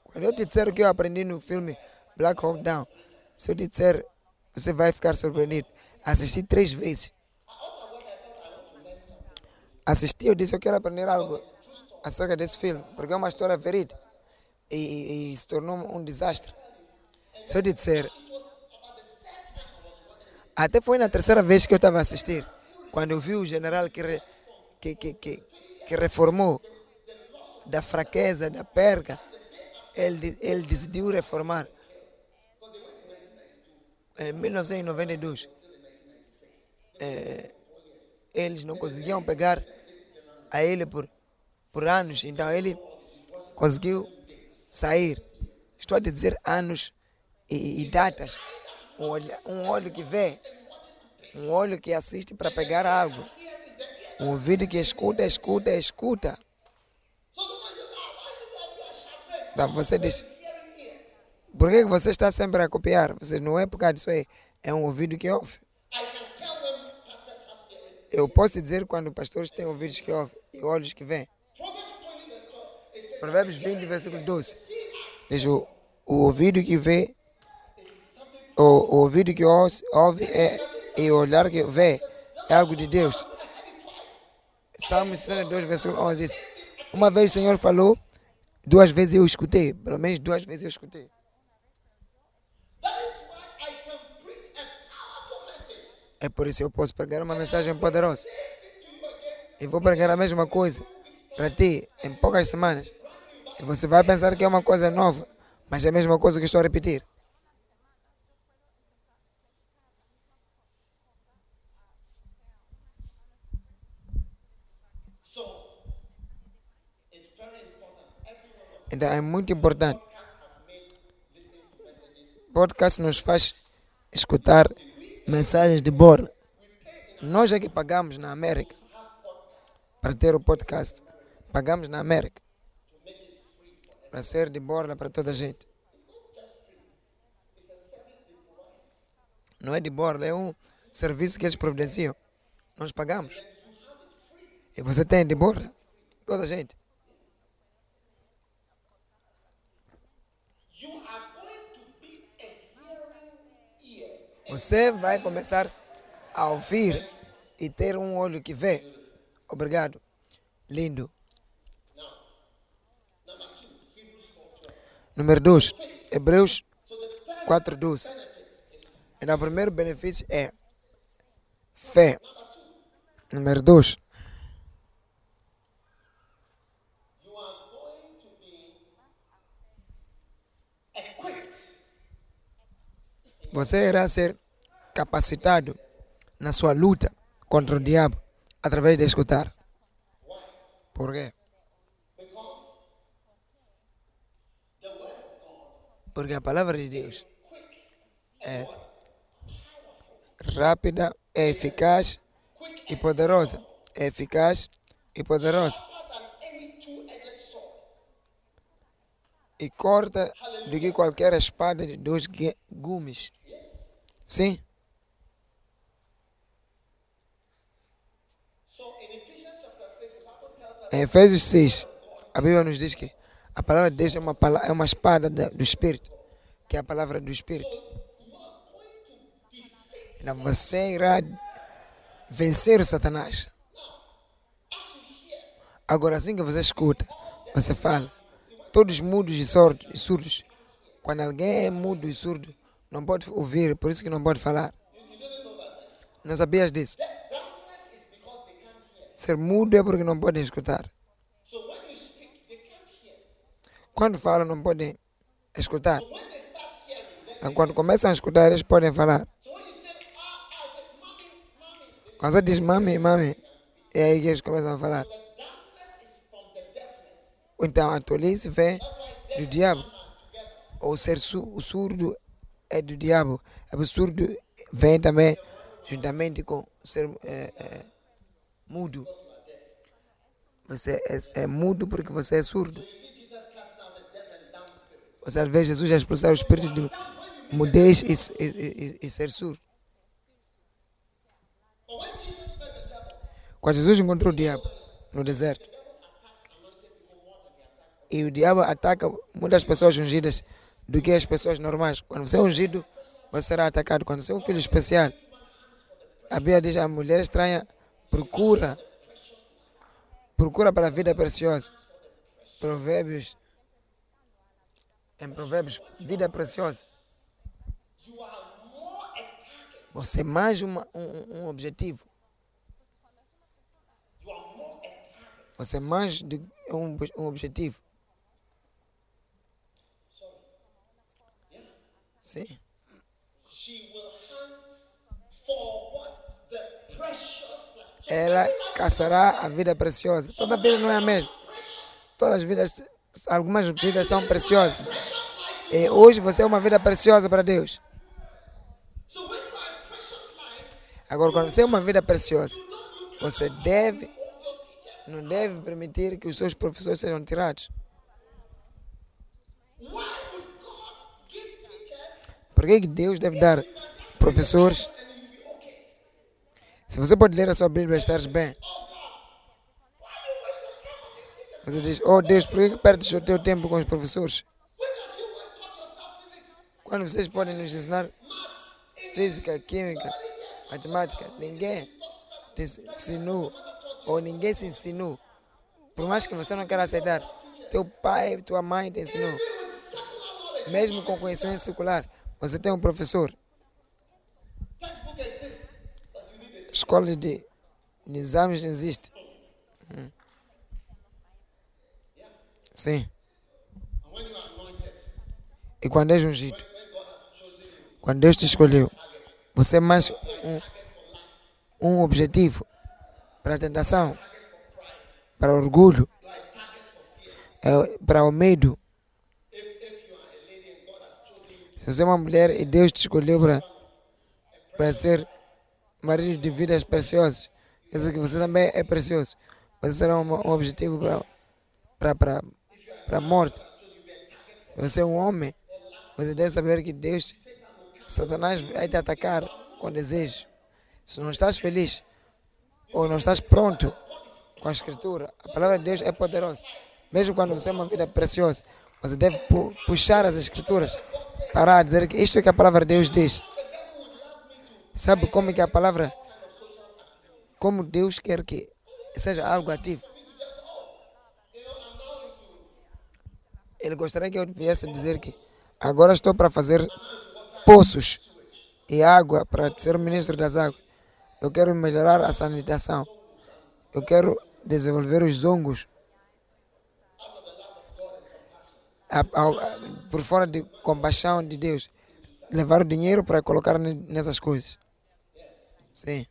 Quando eu te disser o que eu aprendi no filme Black Hawk Down, se eu te disser, você vai ficar surpreendido. Assisti três vezes. Assisti, eu disse, eu quero aprender algo acerca desse filme, porque é uma história verídica e, e- e se tornou um desastre. Se eu te disser, até foi na terceira vez que eu estava a assistir, quando eu vi o general que, re- que, que, que, que reformou da fraqueza, da perca, ele, ele decidiu reformar. Em 1992, eh, eles não conseguiam pegar a ele por, por anos, então ele conseguiu sair. Estou a dizer anos datas. Um olho, um olho que vê, um olho que assiste para pegar algo. Um ouvido que escuta, escuta, escuta. Então você diz, por que você está sempre a copiar? Você não é por causa disso aí. É um ouvido que ouve. Eu posso dizer quando pastores têm ouvidos que ouvem e olhos que veem. Proverbs 20 verse 12. It says, Provérbios 20, versículo 12. Diz o ouvido que vê, o, ouvido que ouve, é, e o olhar que vê é algo de Deus. Salmo 62, versículo 11 diz: Uma vez o Senhor falou, duas vezes eu escutei. Pelo menos duas vezes eu escutei. É por isso que eu posso pregar uma mensagem poderosa. E vou pregar a mesma coisa para ti em poucas semanas. E você vai pensar que é uma coisa nova, mas é a mesma coisa que estou a repetir. Então é muito importante. podcast nos faz escutar mensagens de borla. Nós é que pagamos na América para ter o podcast. Pagamos na América para ser de borla para toda a gente. Não é de borla, é um serviço que eles providenciam. Nós pagamos. E você tem de borla? Toda a gente. Você vai começar a ouvir e ter um olho que vê. Obrigado. Lindo. Number two, Hebrews 4:12. Número 2. Hebreus 4.12. Então, o primeiro benefício é fé. Número 2. You are going to be equipped Você irá ser capacitado na sua luta contra o diabo através de escutar. Por quê? Porque a palavra de Deus é rápida, é eficaz e poderosa. É eficaz e poderosa. e corta do que qualquer espada de dois gumes. Sim, em Efésios 6, a Bíblia nos diz que a palavra de Deus é uma, é uma espada da- do Espírito, que é a palavra do Espírito. Então você irá vencer o Satanás. Agora, assim que você escuta, você fala. Todos mudos e surdos. Quando alguém é mudo e surdo, não pode ouvir, por isso que não pode falar. Não sabias disso? Ser mudo é porque não podem escutar. Quando falam, não podem escutar. Então, Quando começam a escutar, eles podem falar. ah, ah, Quando você diz mami, mami, é aí que eles começam a falar. Então a tolice vem do diabo. Ou ser su o surdo é do diabo. O surdo vem também juntamente com ser é, é, mudo. Você é, é mudo porque você é surdo. Você vê Jesus a expulsar o espírito de mudez e, e, e, e ser surdo. Quando Jesus encontrou o diabo no deserto, e o diabo ataca muitas pessoas ungidas do que as pessoas normais. Quando você é ungido, você será atacado. Quando você é um filho especial, a Bíblia diz a mulher estranha procura procura para a vida preciosa. Provérbios em Provérbios, vida preciosa. Você é mais uma, um, um objetivo. Você é mais de um, um objetivo. Sim. She will hunt for Ela caçará a vida preciosa. Toda vida não é a mesma. Todas as vidas, algumas vidas são preciosas. E hoje você é uma vida preciosa para Deus. Agora, quando você é uma vida preciosa, você deve, não deve permitir que os seus professores sejam tirados. Por que Deus deve dar professores? Se você pode ler a sua Bíblia e estar bem, você diz, oh Deus, por que perdes o teu tempo com os professores? Quando vocês podem nos ensinar física, química, matemática, ninguém te ensinou ou ninguém se ensinou. Por mais que você não queira aceitar, teu pai, tua mãe te ensinou. Mesmo com conhecimento secular, você tem um professor. But you need it. Escola de, exames existe. Hum. Sim. E quando és ungido, quando Deus te escolheu, você é mais um, um objetivo para a tentação, para o orgulho, é, para o medo. Se você é uma mulher e Deus te escolheu para, para ser marido de vidas preciosas, quer dizer que você também é precioso. Você será um, um objetivo para, para, para, para a morte. Você é um homem, você deve saber que Deus, Satanás vai te atacar com desejo. Se não estás feliz ou não estás pronto com a escritura, a palavra de Deus é poderosa. Mesmo quando você é uma vida preciosa, você deve pu- puxar as escrituras, parar a dizer que isto é que a palavra de Deus diz. Sabe como é que a palavra, como Deus quer que seja algo ativo. Ele gostaria que eu viesse dizer que agora estou para fazer poços e água para ser ministro das águas. Eu quero melhorar a sanitação. Eu quero desenvolver os zongos a- a- a- por fora de compaixão de Deus. Levar o dinheiro para colocar ne- nessas coisas. Sim.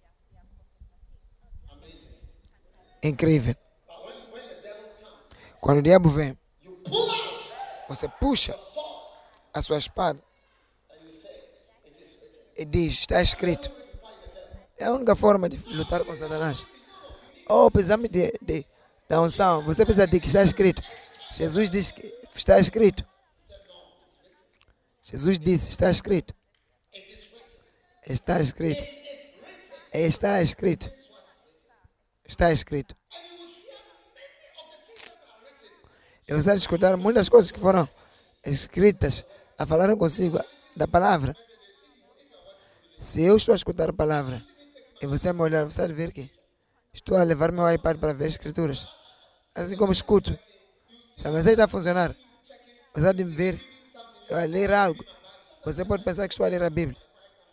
Incrível. Quando o diabo vem, você puxa a sua espada e diz: Está escrito. É a única forma de lutar com Satanás. Oh, precisamos de, de, da unção. Você precisa de que está escrito. Jesus disse que está escrito. Jesus disse: Está escrito. Está escrito. Está escrito. Está escrito. E você vai escutar muitas coisas que foram escritas a falar consigo da palavra. Se eu estou a escutar a palavra e você me olhar, você vai ver que estou a levar meu iPad para ver escrituras. Assim como escuto. Se a mensagem está a funcionar, você vai me ver, eu a ler algo. Você pode pensar que estou a ler a Bíblia.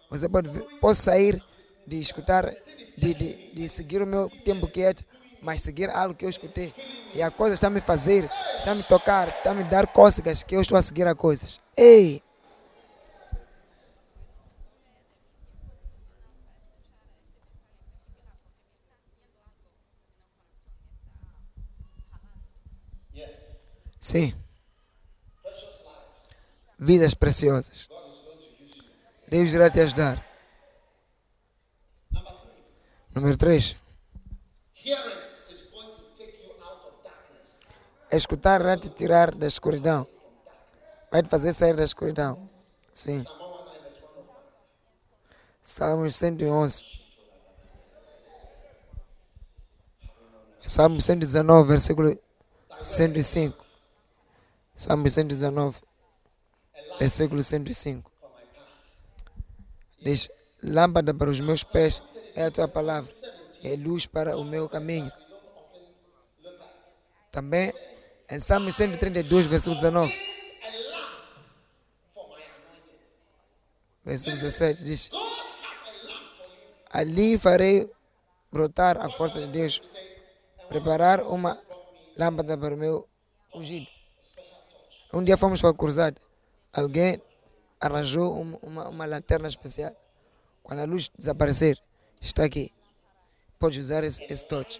Você pode posso sair de escutar, de, de, de seguir o meu tempo quieto, mas seguir algo que eu escutei. E a coisa está me fazer, está me tocar, está me dar cócegas que eu estou a seguir a coisas. Ei! Sim, vidas preciosas. Deus irá te ajudar. Of darkness. Escutar irá te tirar da escuridão. Vai te fazer sair da escuridão. Sim. Salmos 111. Salmo 119, versículo 105. Salmo 119, versículo 105. Diz: Lâmpada para os meus pés é a tua palavra, é luz para o meu caminho. Também em Salmo 132, versículo 19, A lamp for my anointed. versículo 17, diz. Ali farei brotar a força de Deus preparar uma lâmpada para o meu ungido. Um dia fomos para a cruzada. Alguém arranjou um- uma, uma lanterna especial. Quando a luz desaparecer, está aqui. Pode usar esse, esse touch.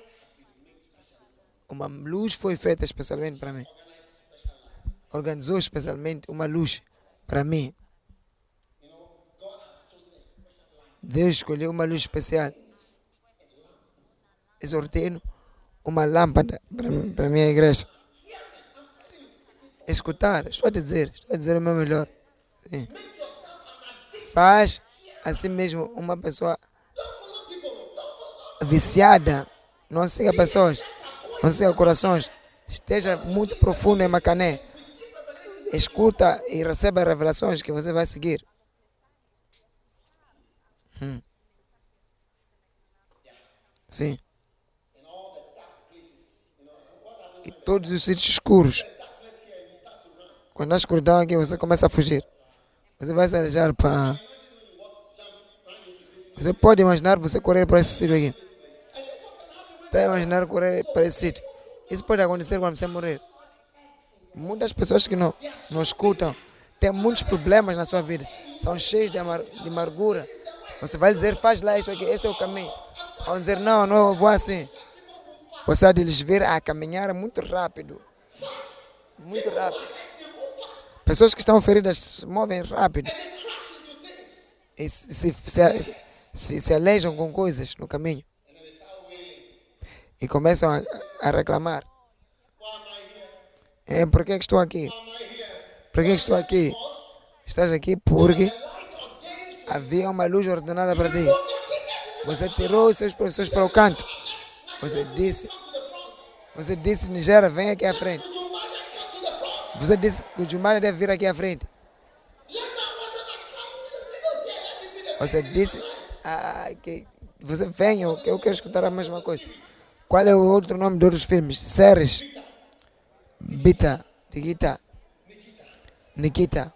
Uma luz foi feita especialmente para mim. Organizou especialmente uma luz para mim. Deus escolheu uma luz especial. Exortei uma lâmpada para a minha igreja. Escutar, estou a te dizer, estou a dizer o meu melhor. Sim. Faz assim mesmo uma pessoa viciada. Não siga pessoas, não siga corações. Esteja muito profundo em Macané. Escuta e receba revelações que você vai seguir. Hum. Sim. E todos os sítios escuros. Quando há escuridão aqui, você começa a fugir. Você vai se alejar para. Você pode imaginar você correr para esse sítio aqui. Está a imaginar correr para esse sítio. Isso pode acontecer quando você morrer. Muitas pessoas que não, não escutam têm muitos problemas na sua vida. São cheios de, amar, de amargura. Você vai dizer, faz lá isso aqui, esse é o caminho. Vão dizer, não, não, eu vou assim. Você há de lhes ver a caminhar muito rápido. Muito rápido. Pessoas que estão feridas se movem rápido. E se, se, se, se, se alejam com coisas no caminho. E começam a, a reclamar. É, por que, que estou aqui? Por que, que estou aqui? Estás aqui porque havia uma luz ordenada para ti. Você tirou os seus professores para o canto. Você disse, você disse, Nigéria, vem aqui à frente. Você disse que o Jumara deve vir aqui à frente. Você disse ah, que você venha, eu quero escutar a mesma coisa. Qual é o outro nome de outros filmes? Séries. Bita, Nikita. Nikita.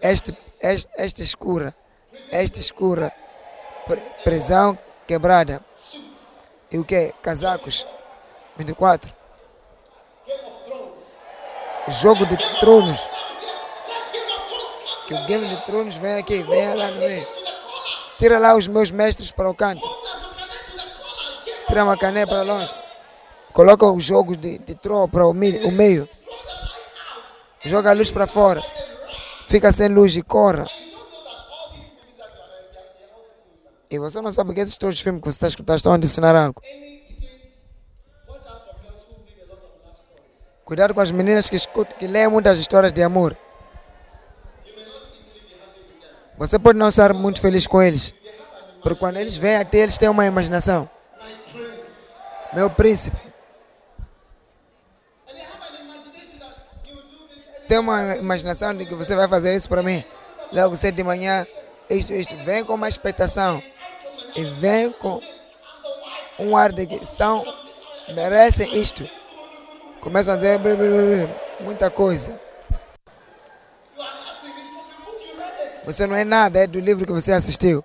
Este, este, esta escura, esta escura, prisão quebrada. E o que? Casacos. 24. Jogo de tronos. Que o Game de Tronos vem aqui, vem lá no meio. Tira lá os meus mestres para o canto. Tira uma cané para longe. Coloca os jogos de, de trono para o, meio. Joga a luz para fora. Fica sem luz e corra. E você não sabe que esses todos os filmes que você está escutando estão a ensinar algo. Cuidado com as meninas que, escutam, que leem muitas histórias de amor. Você pode não estar muito feliz com eles. Porque quando eles vêm até eles têm uma imaginação. Meu príncipe. Tem uma imaginação de que você vai fazer isso para mim. Logo cedo de manhã, isto, isto. Vem com uma expectação. E vem com um ar de que são, merecem isto. Começam a dizer muita coisa. Você não é nada, é do livro que você assistiu.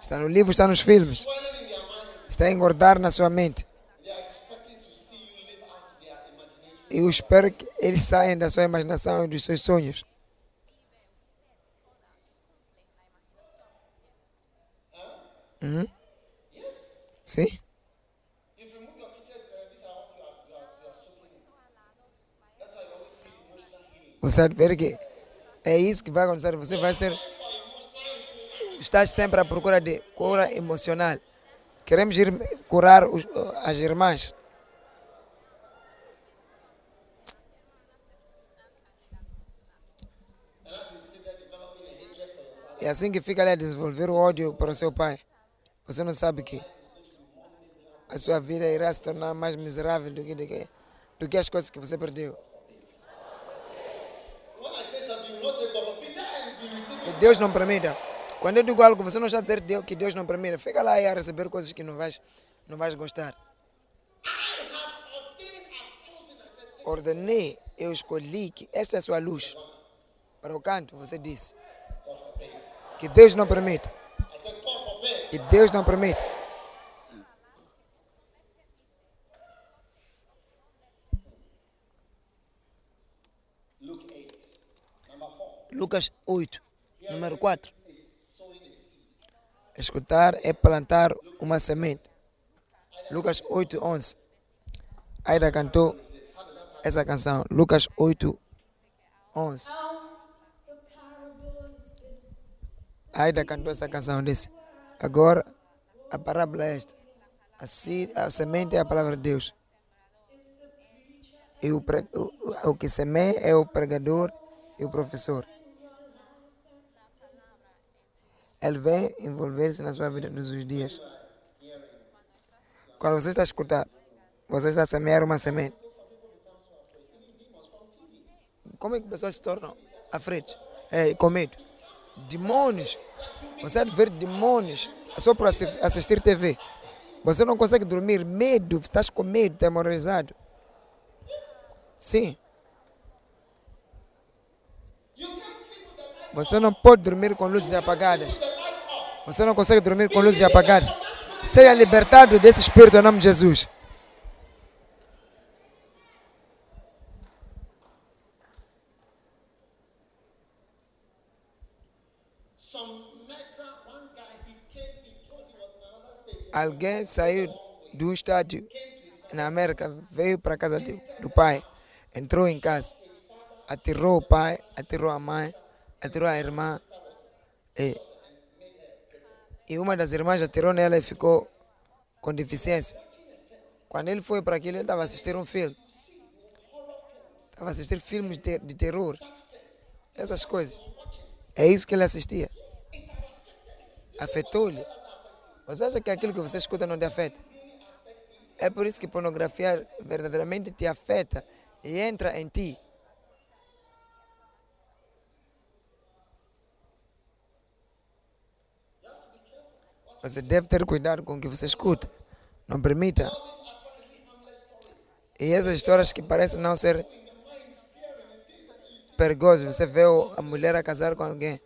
Está no livro, está nos filmes. Está a engordar na sua mente. E eu espero que eles saiam da sua imaginação e dos seus sonhos. Uhum. Sim? Você vai ver que é isso que vai acontecer. Você vai ser. Estás sempre à procura de cura emocional. Queremos ir curar os- as irmãs. É assim que fica ali a desenvolver o ódio para o seu pai. Você não sabe que a sua vida irá se tornar mais miserável do que, do que as coisas que você perdeu. Deus não permita. Quando eu digo algo, você não está a dizer que Deus não permite. Fica lá a receber coisas que não vais, não vais gostar. Ordenei, eu escolhi que esta é a sua luz. Para o canto, você disse. Que Deus não permite. Que Deus não permite. Lucas 8 número 4. Escutar é plantar uma semente. Lucas 8, 11. Aida cantou essa canção. Lucas 8, 11. Aida cantou essa canção. Disse: Agora a parábola é esta. A, se- a semente é a palavra de Deus. E o, o- o que semeia é o pregador e o professor. Ele vem envolver-se na sua vida todos os dias. Quando você está a escutar, você está a semear uma semente. Como é que pessoas se tornam aflitas? É, com medo. Demônios. Você vai ver demônios só assi- assistir TV. Você não consegue dormir, medo, estás com medo, temorizado. Sim. Você não pode dormir com luzes apagadas. Você não consegue dormir com luzes apagadas. Seja libertado desse espírito em nome de Jesus. Alguém saiu de um estádio na América, veio para a casa de- do pai, entrou em casa, atirou o pai, atirou a mãe, atirou a irmã. E, e uma das irmãs atirou nela e ficou com deficiência. Quando ele foi para aquilo, ele estava assistindo um filme. Estava assistindo filmes de, de terror. Essas coisas. É isso que ele assistia. Afetou-lhe. Você acha que aquilo que você escuta não te afeta? É por isso que pornografia verdadeiramente te afeta e entra em ti. Você deve ter cuidado com o que você escuta. Não permita. E essas histórias que parecem não ser perigosas. Você vê a mulher a casar com alguém.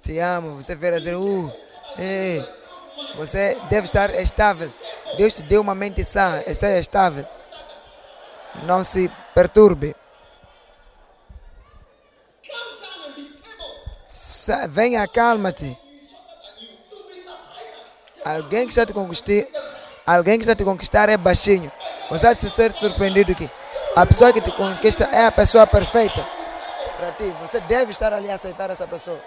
Te amo. Você vê ela dizer, uh, ei. Você deve estar estável. Deus te deu uma mente sã. Esteja estável. Não se perturbe. Venha, calma-te. Alguém que está te conquistar, alguém que está te conquistar é baixinho. Você vai se ser surpreendido que a pessoa que te conquista é a pessoa perfeita para ti. Você deve estar ali a aceitar essa pessoa.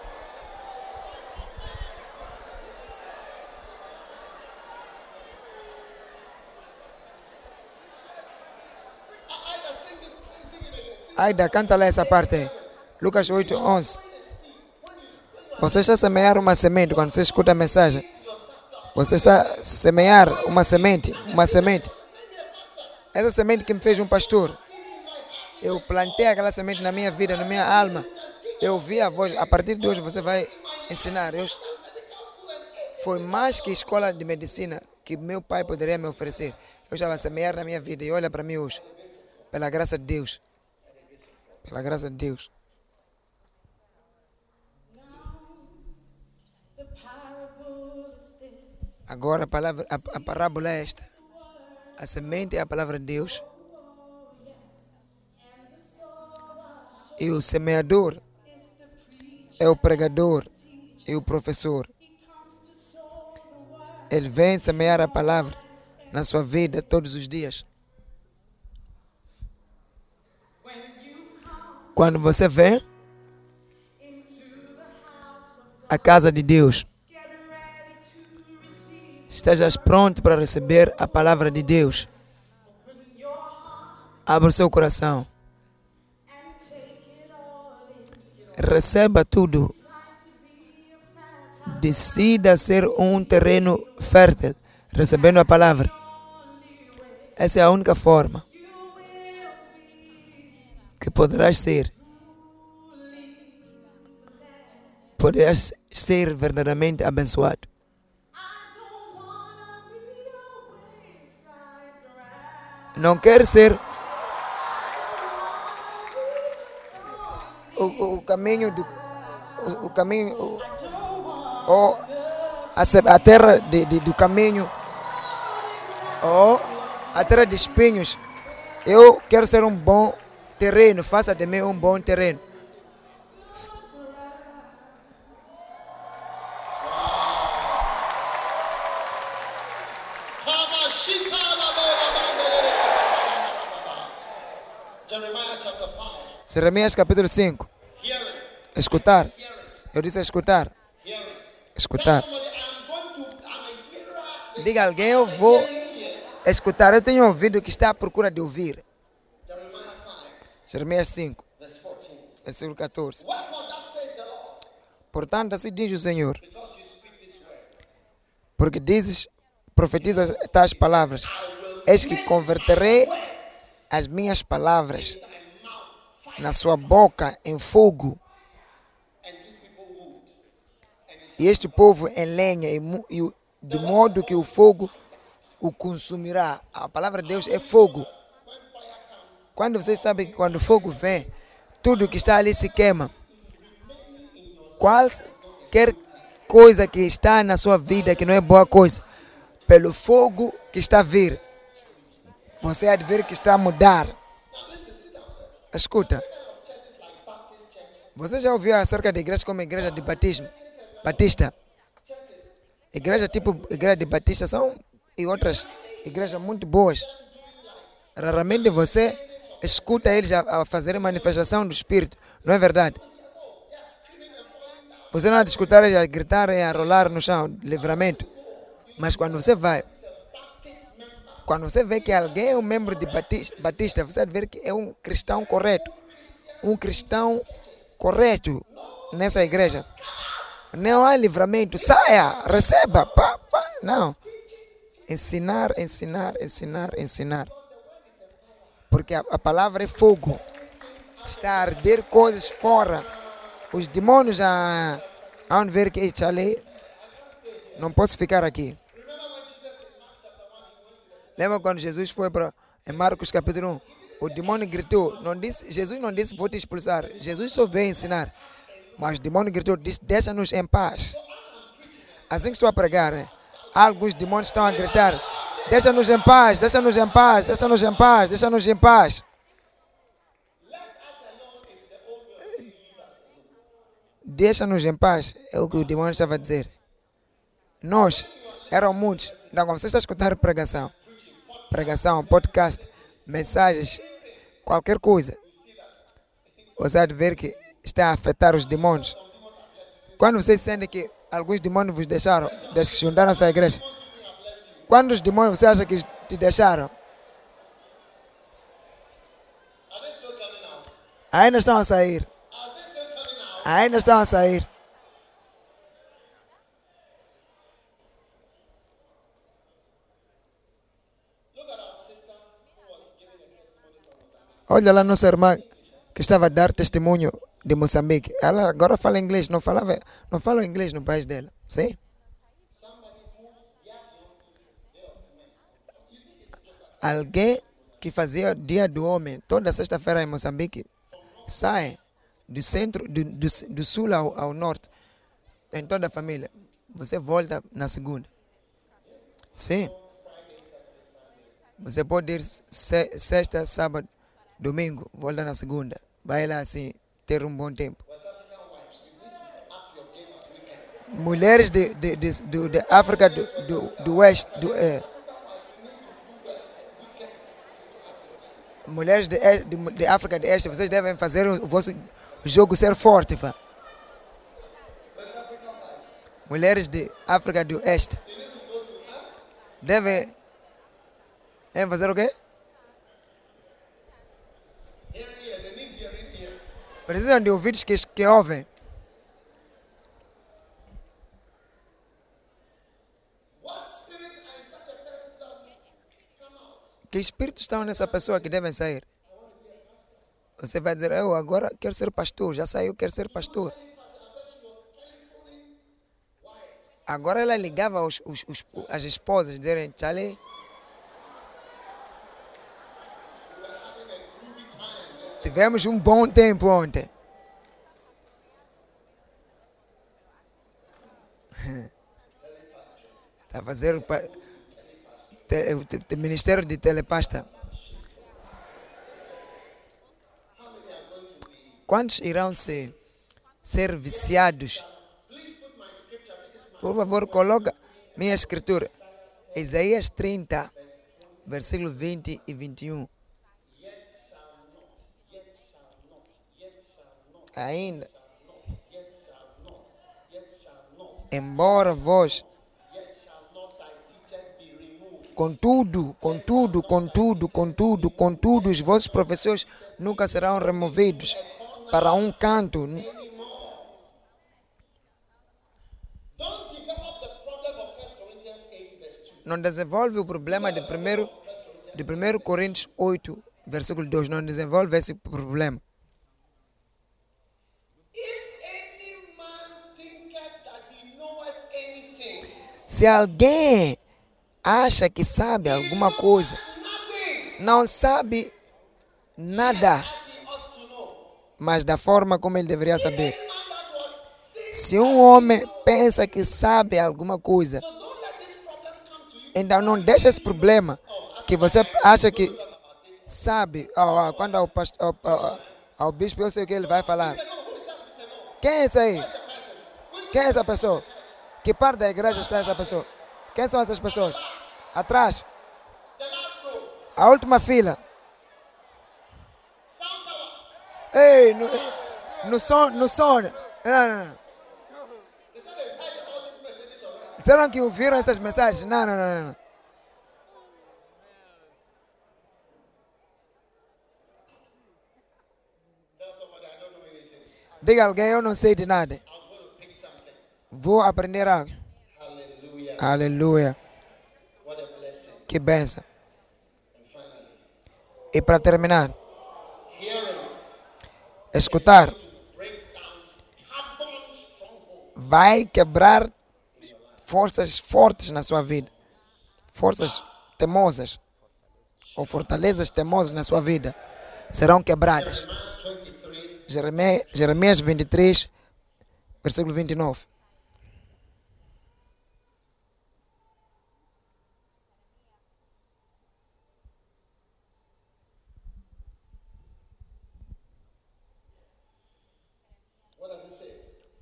Aida, canta lá essa parte. Lucas 8, 11. Você a semear uma semente quando você escuta a mensagem. Você está a semear uma semente, uma semente. Essa semente que me fez um pastor. Eu plantei aquela semente na minha vida, na minha alma. Eu ouvi a voz. A partir de hoje você vai ensinar. Eu, foi mais que escola de medicina que meu pai poderia me oferecer. Eu estava a semear na minha vida e olha para mim hoje. Pela graça de Deus. Pela graça de Deus. Agora a, palavra, a, a parábola é esta. A semente é a palavra de Deus. E o semeador é o pregador e o professor. Ele vem semear a palavra na sua vida todos os dias. Quando você vem a casa de Deus, estejas pronto para receber a palavra de Deus. Abra o seu coração. Receba tudo. Decida ser um terreno fértil, recebendo a palavra. Essa é a única forma que poderás ser. Poderás ser verdadeiramente abençoado. Não quer ser o, o- caminho do o, o caminho o, ou a, a terra de, de- do caminho ou a terra de espinhos. Eu quero ser um bom terreno, faça de mim um bom terreno. Jeremias capítulo 5. Hearing. Escutar. Eu disse escutar. Escutar. Diga alguém, eu vou escutar. Eu tenho ouvido que está à procura de ouvir. Jeremiah 5, Jeremias 5, verse 14. versículo 14. Wherefore thus says the Lord, Portanto, assim diz o Senhor, porque dizes, profetizas tais palavras. Eis que converterei as minhas palavras na sua boca em fogo e este povo em lenha, e, mu- o- de modo que o fogo o consumirá. A palavra de Deus é fogo. Quando vocês sabem que quando o fogo vem, tudo que está ali se queima. Qualquer coisa que está na sua vida que não é boa coisa, pelo fogo que está a vir, você há de ver que está a mudar. Escuta. Você já ouviu acerca de igrejas como igreja de batismo? Batista. Igreja tipo igreja de Batista são e outras igrejas muito boas. Raramente você escuta eles a, a fazerem manifestação do Espírito. Não é verdade? Você não há de escutar eles a gritar e a rolar no chão, livramento. Mas quando você vai, quando você vê que alguém é um membro de Batista, Batista você ver que é um cristão correto. Um cristão correto nessa igreja. Não há livramento. Saia, receba. Pá, pá. Não. Ensinar, ensinar, ensinar, ensinar. Porque a, a palavra é fogo. Está a arder coisas fora. Os demônios já vão ver que "Ei, ali não posso ficar aqui. Lembra quando Jesus foi para Marcos capítulo 1? O demônio gritou, não disse, Jesus não disse vou te expulsar. Jesus só veio ensinar. Mas o demônio gritou, disse, deixa-nos em paz. Assim que estou a pregar, né? alguns demônios estão a gritar, deixa-nos em paz, deixa-nos em paz, deixa-nos em paz, deixa-nos em paz. Deixa-nos em paz, é o que o demônio estava a dizer. Nós, eram muitos. Então, você está a escutar pregação, pregação, podcast, mensagens, qualquer coisa, você há de ver que está a afetar os demônios. Quando você sente que alguns demônios vos deixaram, desde que juntaram-se à igreja, quando os demônios você acha que te deixaram, ainda estão a sair, ainda estão a sair. Olha lá nossa irmã que estava a dar testemunho de Moçambique. Ela agora fala inglês, não falava, não fala inglês no país dela. Sim? Alguém que fazia dia do homem toda sexta-feira em Moçambique sai do centro, do, do, do sul ao, ao norte, em toda a família. Você volta na segunda. Sim. Você pode ir se- sexta, sábado, domingo, volta na segunda. Vai lá assim, ter um bom tempo. Mulheres de, de, de, do- de África do, do, do Oeste, do, eh, mulheres de, eh, de, de África do Este, vocês devem fazer o vosso jogo ser forte. Pá. Mulheres de África do Este devem devem fazer o quê? Precisam de ouvidos que, que ouvem. Que espíritos estão nessa pessoa que devem sair? Você vai dizer, eu agora quero ser pastor, já saiu, quero ser pastor. Agora ela ligava os, os, os, as esposas, dizerem, Charlie, tivemos um bom tempo ontem. Está a fazer o o Ministério de Telepasta. Quantos irão ser, ser viciados? Por favor, coloca minha escritura. Isaías 30, versículo 20 e 21. Ainda, embora vós, contudo, contudo, contudo, contudo, contudo, os vossos professores nunca serão removidos para um canto. Don't develop the problem of 1 Corinthians 8, verse 2. Não desenvolve o problema de 1 de 1 Coríntios 8, versículo 2. Não desenvolve esse problema. Se alguém acha que sabe alguma coisa, não sabe nada, mas da forma como ele deveria saber. Se um homem pensa que sabe alguma coisa, então não deixa esse problema que você acha que sabe. Ó, quando ao, past- ao, ao, ao bispo, eu sei o que ele vai falar. Quem é esse aí? Quem é essa pessoa? Que parte da igreja está essa pessoa? Quem são essas pessoas? Atrás. A última fila. Ei, no, no som, no som. Não, não, não. Disseram que ouviram essas mensagens? Não, não, não, não. Diga alguém, eu não sei de nada. Vou aprender algo. Aleluia. What a blessing. Que benção. E para terminar, escutar vai quebrar forças fortes na sua vida. Forças temosas ou fortalezas temosas na sua vida serão quebradas. Jeremiah 23, Jeremias, Jeremias 23, versículo 29.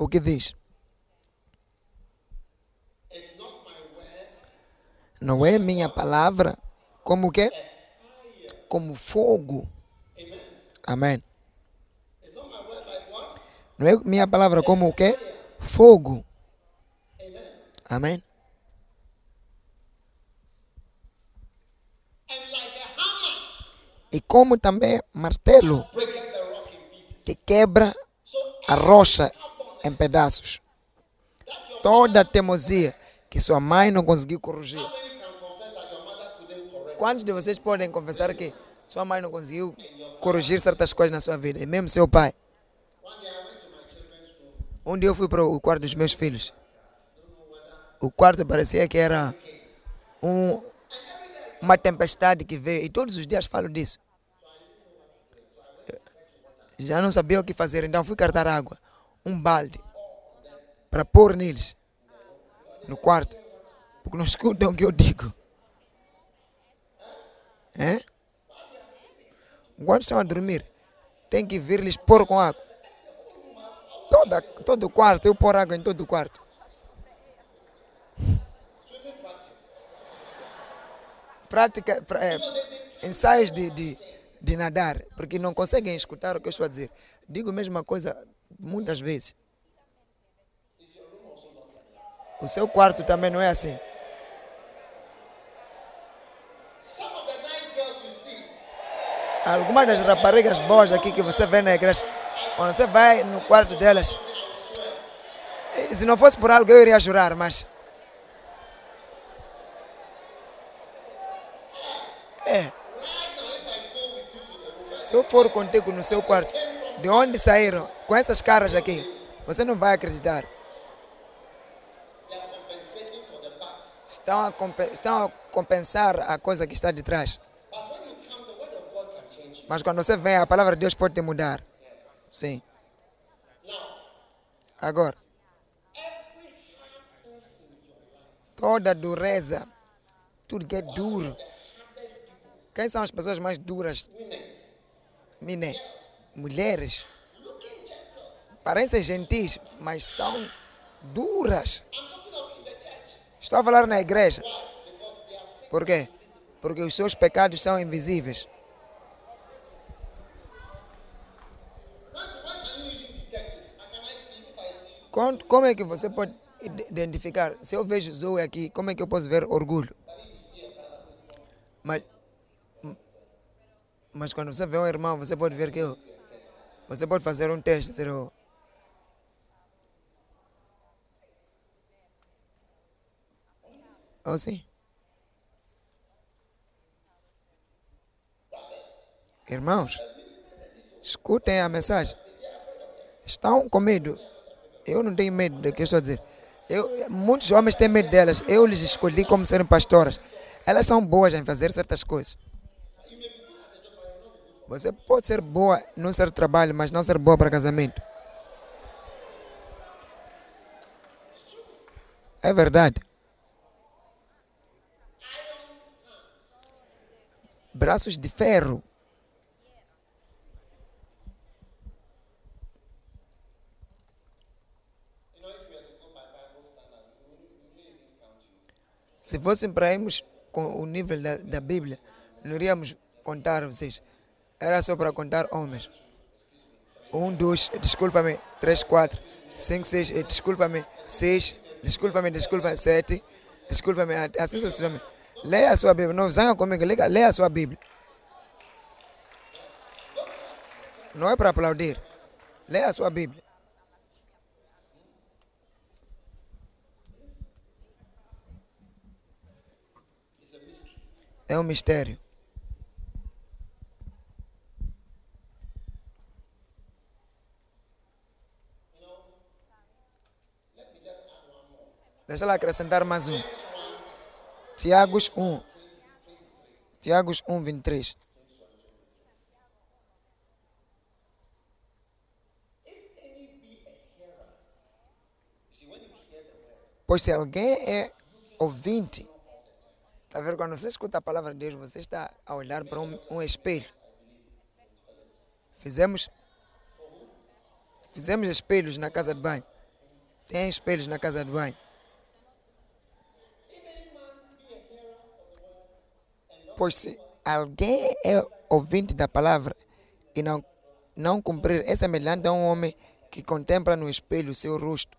O que diz? Não é minha palavra como o quê? Como fogo. Amém. Não é minha palavra como o quê? Fogo. Amém. E como também martelo que quebra a rocha em pedaços. Toda a teimosia que sua mãe não conseguiu corrigir. Quantos de vocês podem confessar que sua mãe não conseguiu corrigir certas coisas na sua vida? E mesmo seu pai. Um dia eu fui para o quarto dos meus filhos. O quarto parecia que era um, uma tempestade que veio. E todos os dias falo disso. Já não sabia o que fazer, então fui cartar água. Um balde. Para pôr neles. No quarto. Porque não [LAUGHS] escutam o que eu digo. É? Quando estão a dormir, tem que vir lhes pôr com água. Toda, todo o quarto, eu pôr água em todo o quarto. Prática, é, ensaios de, de, de nadar, porque não conseguem escutar o que eu estou a dizer. Digo a mesma coisa muitas vezes. O seu quarto também não é assim. Algumas das raparigas boas aqui que você vê na igreja, quando você vai no quarto delas, eh, se não fosse por algo eu iria jurar, mas. É. Se eu for contigo no seu quarto, de onde saíram com essas caras aqui, você não vai acreditar. Estão a, estão a compensar a coisa que está de trás. Mas quando você vem, a palavra de Deus pode te mudar. Sim. Agora, toda dureza, tudo que é duro. Quem são as pessoas mais duras? Mine. Mulheres. Parecem gentis, mas são duras. Estou a falar na igreja. Por quê? Porque os seus pecados são invisíveis. Como é que você pode ide- identificar? Se eu vejo Zoe aqui, como é que eu posso ver orgulho? Mas, mas quando você vê um irmão, você pode ver que eu, você pode fazer um teste. Dizer, oh, oh sim. Irmãos, escutem a mensagem. Estão com medo. Eu não tenho medo do que eu estou a dizer. Eu, muitos homens têm medo delas. Eu lhes escolhi como serem pastoras. Elas são boas em fazer certas coisas. Você pode ser boa num certo trabalho, mas não ser boa para casamento. É verdade. Braços de ferro. Se fossem para irmos com o nível da, da Bíblia, não iríamos contar vocês. Era só para contar homens. Um, dois, desculpa-me, três, quatro, cinco, seis, eh, desculpa-me, seis, desculpa-me, desculpa, sete, desculpa-me, assim sucessivamente. Leia a sua Bíblia, não zanha comigo, leia, leia a sua Bíblia. Não é para aplaudir. Leia a sua Bíblia. É um mistério. Deixa lá acrescentar mais um. Tiagos 1. Tiagos 1, 23. Pois se alguém é ouvinte, Está a ver? Quando você escuta a palavra de Deus, você está a olhar para um, um espelho. Fizemos, fizemos espelhos na casa de banho. Tem espelhos na casa de banho. Pois se alguém é ouvinte da palavra e não, não cumprir, é semelhante a um homem que contempla no espelho o seu rosto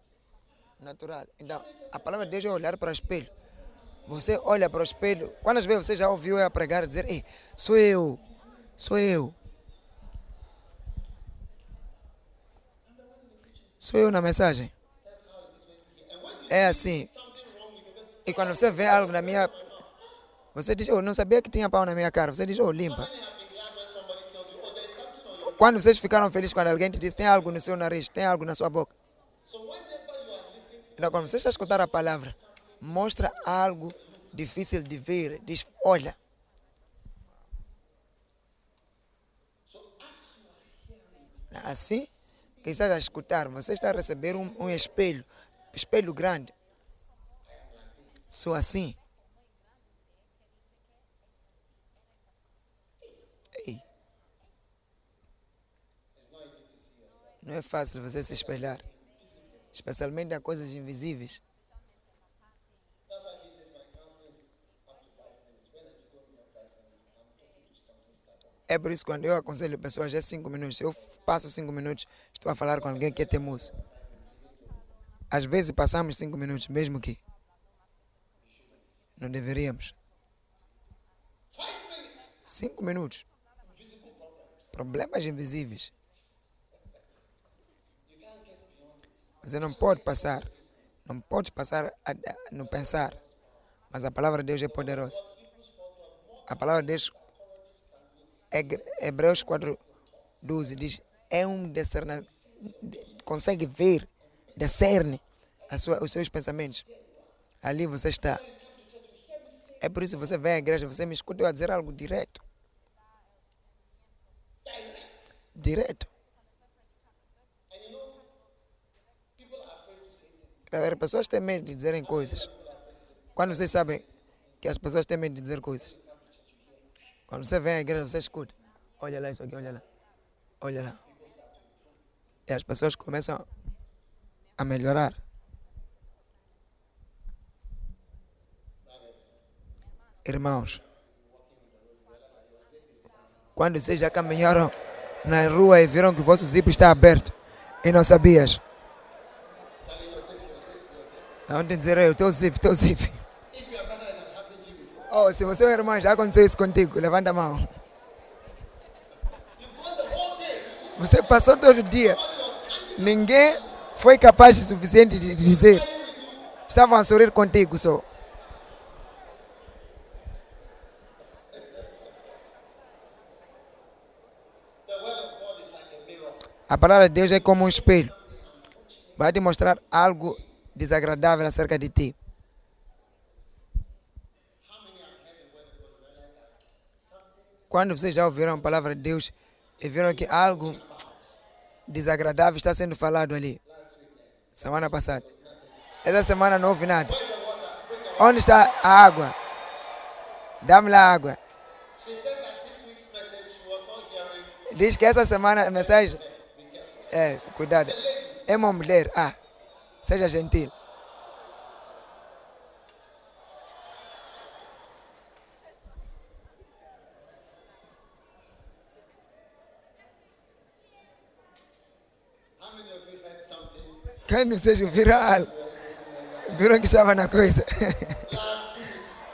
natural. Então, a palavra de Deus é olhar para o espelho. Você olha para o espelho. Quantas vezes você já ouviu eu pregar dizer: Ei, sou eu, sou eu. Sou eu na mensagem. É assim. E quando você vê algo na minha. Você diz: Eu não sabia que tinha pau na minha cara. Você diz: Oh, limpa. Quando vocês ficaram felizes quando alguém te disse: Tem algo no seu nariz, tem algo na sua boca. Então, quando você está a escutar a palavra, mostra algo difícil de ver. Diz: Olha. Assim que estás a escutar, você está a receber um, um espelho, espelho grande. Sou assim. Não é fácil você se espelhar, especialmente a coisas invisíveis. É por isso que quando eu aconselho pessoas é cinco minutos. Eu passo cinco minutos, estou a falar com alguém que é teimoso. Às vezes passamos cinco minutos, mesmo que não deveríamos. Cinco minutos. Problemas invisíveis. Você não pode passar. Não pode passar a- a- no pensar. Mas a palavra de Deus é poderosa. A palavra de Deus Eg- Hebreus 4, 12 diz: é um discernimento, consegue ver, discerne sua, os seus pensamentos. Ali você está. É por isso que você vem à igreja, você me escuta eu a dizer algo direto. Direto. Vendo? Pessoas têm medo de dizerem coisas. Quando vocês sabem que as pessoas têm medo de dizer coisas. Quando você vem à igreja, você escuta. Olha lá isso aqui, olha lá. Olha lá. E as pessoas começam a melhorar. Irmãos, Quando vocês já caminharam na rua e viram que o vosso zip está aberto e não sabias. Não tem dizer eu, teu zip, teu zip. To. Oh, se você é um irmão, já aconteceu isso contigo, levanta a mão. Você passou todo dia. Ninguém foi capaz o suficiente de dizer. Estavam a sorrir contigo só. A palavra de Deus é como um espelho. Vai te mostrar algo desagradável acerca de ti. Quando vocês já ouviram a palavra de Deus e viram que algo desagradável está sendo falado ali. Semana passada. Essa semana não houve nada. Onde está a água? Dá-me lá a água. Diz que essa semana a mensagem. É, cuidado. É uma mulher. Ah, seja gentil. Quem não seja viram algo? Viram que estava na coisa.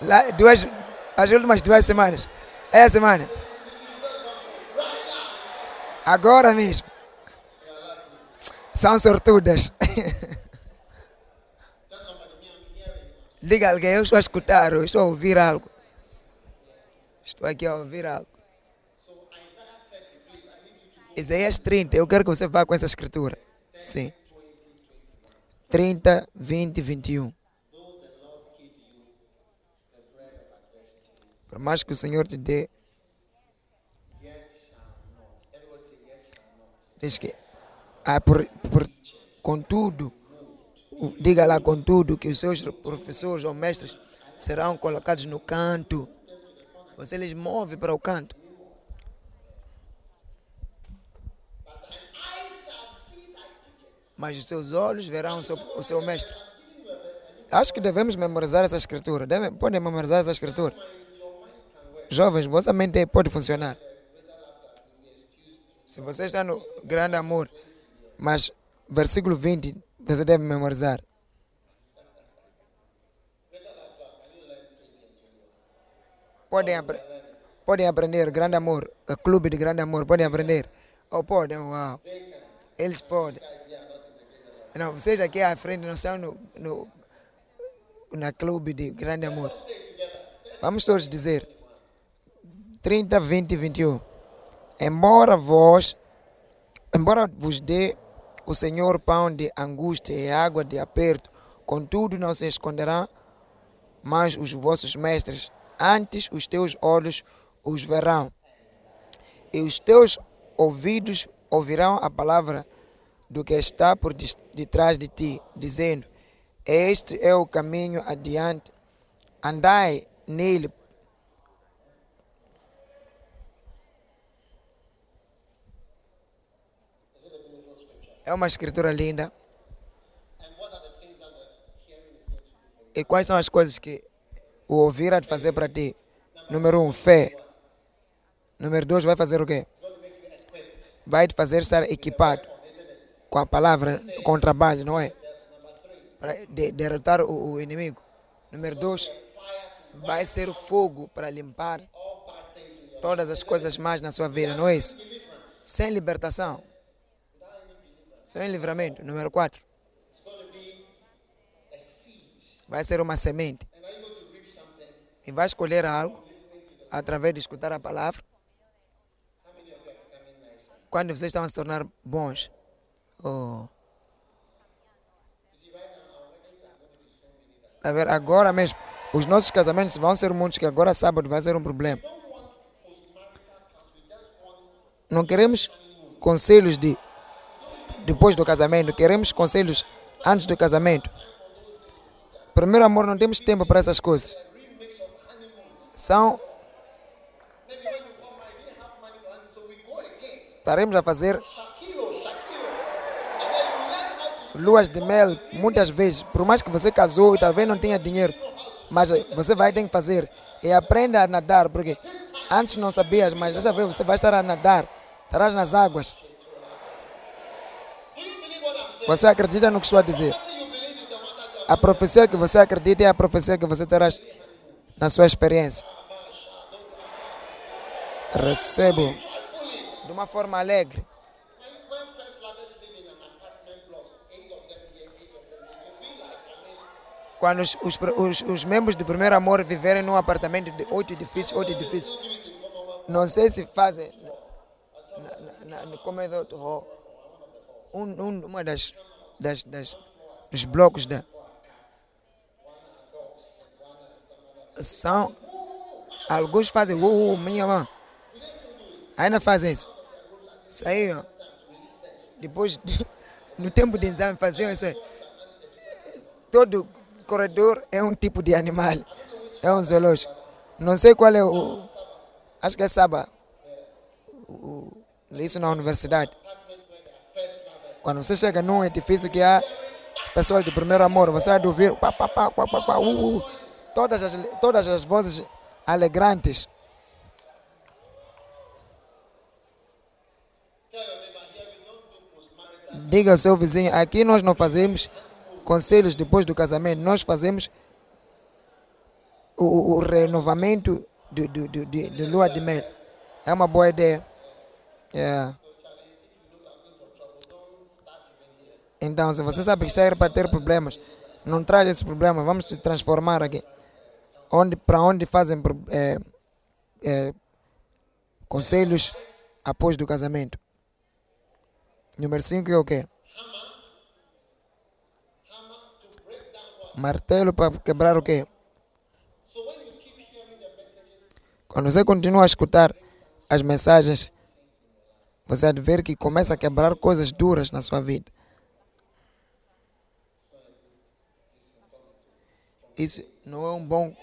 Lá, duas, as últimas duas semanas. É a semana. Agora mesmo. São sortudas. [LAUGHS] hearing. Diga a alguém, eu estou a escutar, eu estou a ouvir algo. Estou aqui a ouvir algo. So Isaiah 30, please, I need you to go Isaías 30, eu quero que você vá com essa escritura. Sim. 30, 20 e 21. though the Lord give you the bread of adversity, Por mais que o Senhor te dê, diz que, ah, por, por, contudo, diga lá contudo que os seus professores ou mestres serão colocados no canto. Você lhes move para o canto. Mas os seus olhos verão o seu, o seu mestre. Acho que devemos memorizar essa escritura. Deve, podem memorizar essa escritura. Jovens, vossa mente pode funcionar. Se você está no grande amor, mas versículo 20 você deve memorizar. Podem, apre- podem aprender grande amor, clube de grande amor, podem aprender. Ou podem, uau. Eles podem. Não, vocês aqui à frente não estão no, no na clube de grande amor. Vamos todos dizer 30, 20 e 21. Embora vós, embora vos dê o Senhor pão de angústia e água de aperto, contudo não se esconderá mais os vossos mestres, antes os teus olhos os verão, e os teus ouvidos ouvirão a palavra do que está por detrás de ti, dizendo: Este é o caminho adiante, andai nele. É uma escritura linda. E quais são as coisas que o ouvir há de fazer para ti? Número um, fé. Número dois, vai fazer o quê? Vai te fazer estar equipado com a palavra, com o trabalho, não é? Para de- derrotar o, o inimigo. Número dois, vai ser fogo para limpar todas as coisas más na sua vida, não é isso? Sem libertação. Sem livramento. Número quatro, It's going to be a seed. vai ser uma semente. E vai escolher algo através de escutar a palavra. Quando vocês estão a se tornar bons. Oh. Tá vendo? Agora mesmo, os nossos casamentos vão ser muitos que agora sábado vai ser um problema. Não queremos conselhos de depois do casamento, queremos conselhos antes do casamento. Primeiro amor, não temos tempo para essas coisas. São estaremos a fazer luas de mel, muitas vezes, por mais que você casou e talvez não tenha dinheiro, mas você vai ter que fazer e aprenda a nadar, porque Antes não sabias, mas dessa vez você vai estar a nadar. Estarás nas águas. Você acredita no que estou a dizer? A profecia que você acredita é a profecia que você terás na sua experiência. Recebo de uma forma alegre. Quando os, os, os, os membros do primeiro amor viverem num apartamento de oito edifícios, oito edifícios, não sei se fazem na, na, no comedor do um, um, uma das, das, das dos blocos da são alguns fazem uh, uh, minha mãe ainda fazem isso. Saíram depois de- [LAUGHS] no tempo de exame faziam isso aí. todo corredor é um tipo de animal é um zoológico. Não sei qual é o acho que é Saba o- isso na universidade quando você chega num edifício que há pessoas do primeiro amor, você vai ouvir pá, pá, pá, pá, pá, pá, uh, uh, todas, as, todas as vozes alegrantes. Diga ao seu vizinho, aqui nós não fazemos conselhos depois do casamento, nós fazemos o, o- renovamento do, do, do, de lua de mel. É uma boa ideia. É. Então, se você sabe que está aí para ter problemas, não traz esses problemas, vamos se transformar aqui. Onde, para onde fazem é, é, conselhos após do casamento. Número 5 é o quê? Martelo para quebrar o quê? Quando você continua a escutar as mensagens, você ver que começa a quebrar coisas duras na sua vida. Isso não é um bom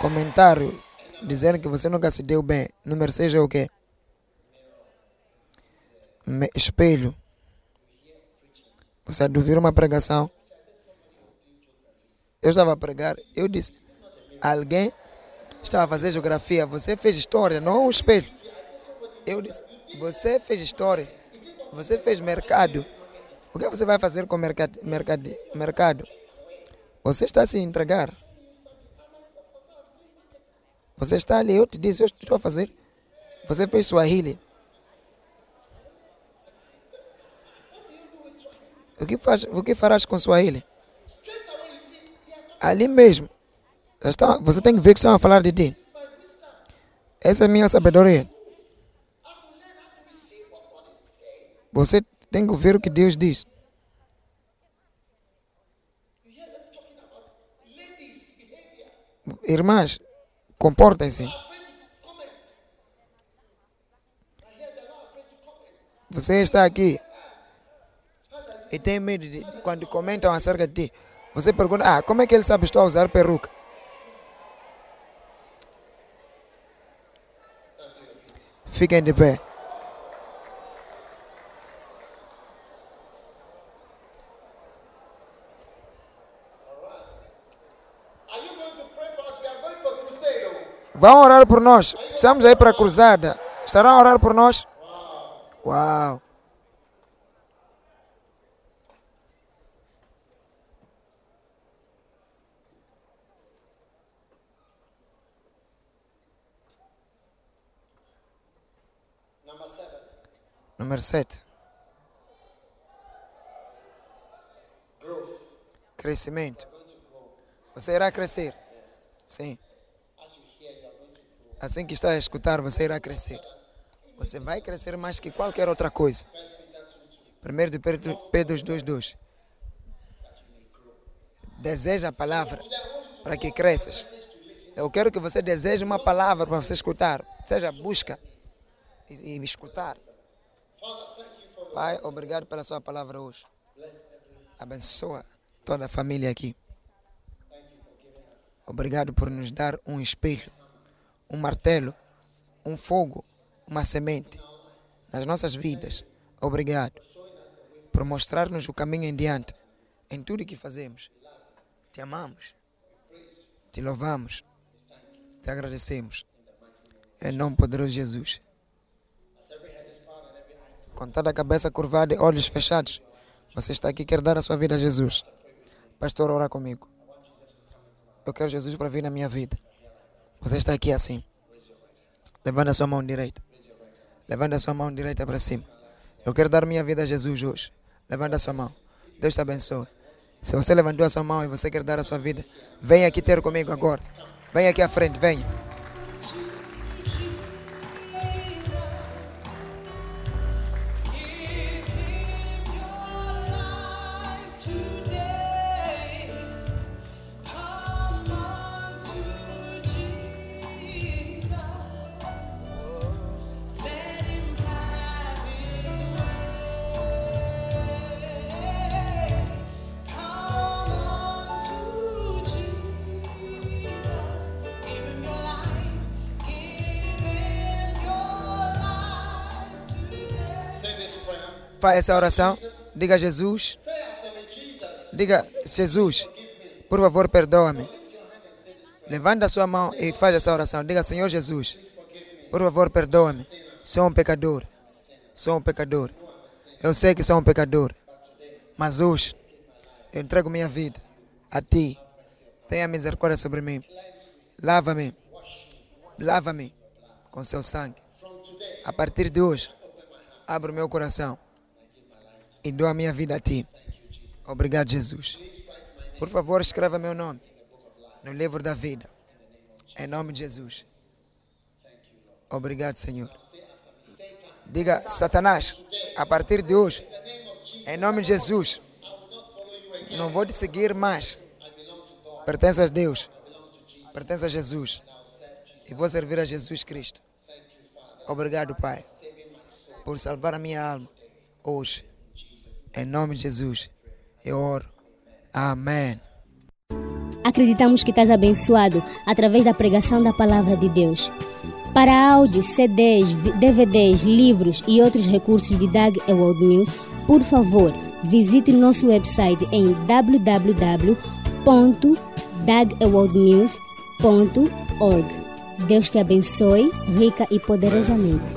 comentário dizendo que você nunca se deu bem. Número 6 é o quê? Me- espelho. Você ouvir uma pregação. Eu estava a pregar, eu disse, alguém estava a fazer geografia, você fez história, não é um espelho. Eu disse, você fez história, você fez mercado. O que você vai fazer com mercado? mercado, mercado? Você está a se entregar. Você está ali, eu te disse, eu estou a fazer. Você fez Swahili. O que, faz, o que farás com Swahili? Ali mesmo. Está, você tem que ver que estão a falar de ti. Essa é a minha sabedoria. Você tem que ouvir o que Deus diz. Irmãs, comportem-se. Você está aqui e tem medo de quando comentam acerca de ti. Você pergunta, ah, como é que ele sabe que estou a usar peruca? Fiquem de pé. Vão orar por nós. Estamos aí para a cruzada. Estarão a orar por nós? Uau. Número 7. Growth. Crescimento. Você irá crescer. Sim. Assim que está a escutar, você irá crescer. Você vai crescer mais que qualquer outra coisa. 1 de Pedro, Pedro 2,2. Deseja a palavra para que cresças. Eu quero que você deseje uma palavra para você escutar. Seja busca e, e escutar. Pai, obrigado pela sua palavra hoje. Abençoa toda a família aqui. Obrigado por nos dar um espelho, um martelo, um fogo, uma semente nas nossas vidas. Obrigado por mostrar-nos o caminho em diante em tudo que fazemos. Te amamos, te louvamos, te agradecemos. Em nome poderoso de Jesus. Com toda a cabeça curvada e olhos fechados, você está aqui quer dar a sua vida a Jesus. Pastor, ora comigo. Eu quero Jesus para vir na minha vida. Você está aqui assim. Levanta a sua mão direita. Levanta a sua mão direita para cima. Eu quero dar minha vida a Jesus hoje. Levanta a sua mão. Deus te abençoe. Se você levantou a sua mão e você quer dar a sua vida, venha aqui ter comigo agora. Venha aqui à frente, venha. Faz essa oração. Diga Jesus. Diga Jesus. Por favor, perdoa-me. Levanta a sua mão e faz essa oração. Diga Senhor Jesus. Por favor, perdoa-me. Sou um pecador. Sou um pecador. Eu sei que sou um pecador. Mas hoje eu entrego minha vida a ti. Tenha misericórdia sobre mim. Lava-me. Lava-me com seu sangue. A partir de hoje, abro meu coração e dou a minha vida a ti. Obrigado, Jesus. Por favor, escreva meu nome no livro da vida. Em nome de Jesus. Obrigado, Senhor. Diga, Satanás, a partir de hoje, em nome de Jesus, não vou te seguir mais. Pertence a Deus. Pertence a Jesus. E vou servir a Jesus Cristo. Obrigado, Pai, por salvar a minha alma hoje. Em nome de Jesus, eu oro. Amém. Acreditamos que estás abençoado através da pregação da palavra de Deus. Para áudios, CDs, DVDs, livros e outros recursos de Dag Ewald Mills, por favor, visite o nosso website em www.dagewaldmills.org. Deus te abençoe rica e poderosamente.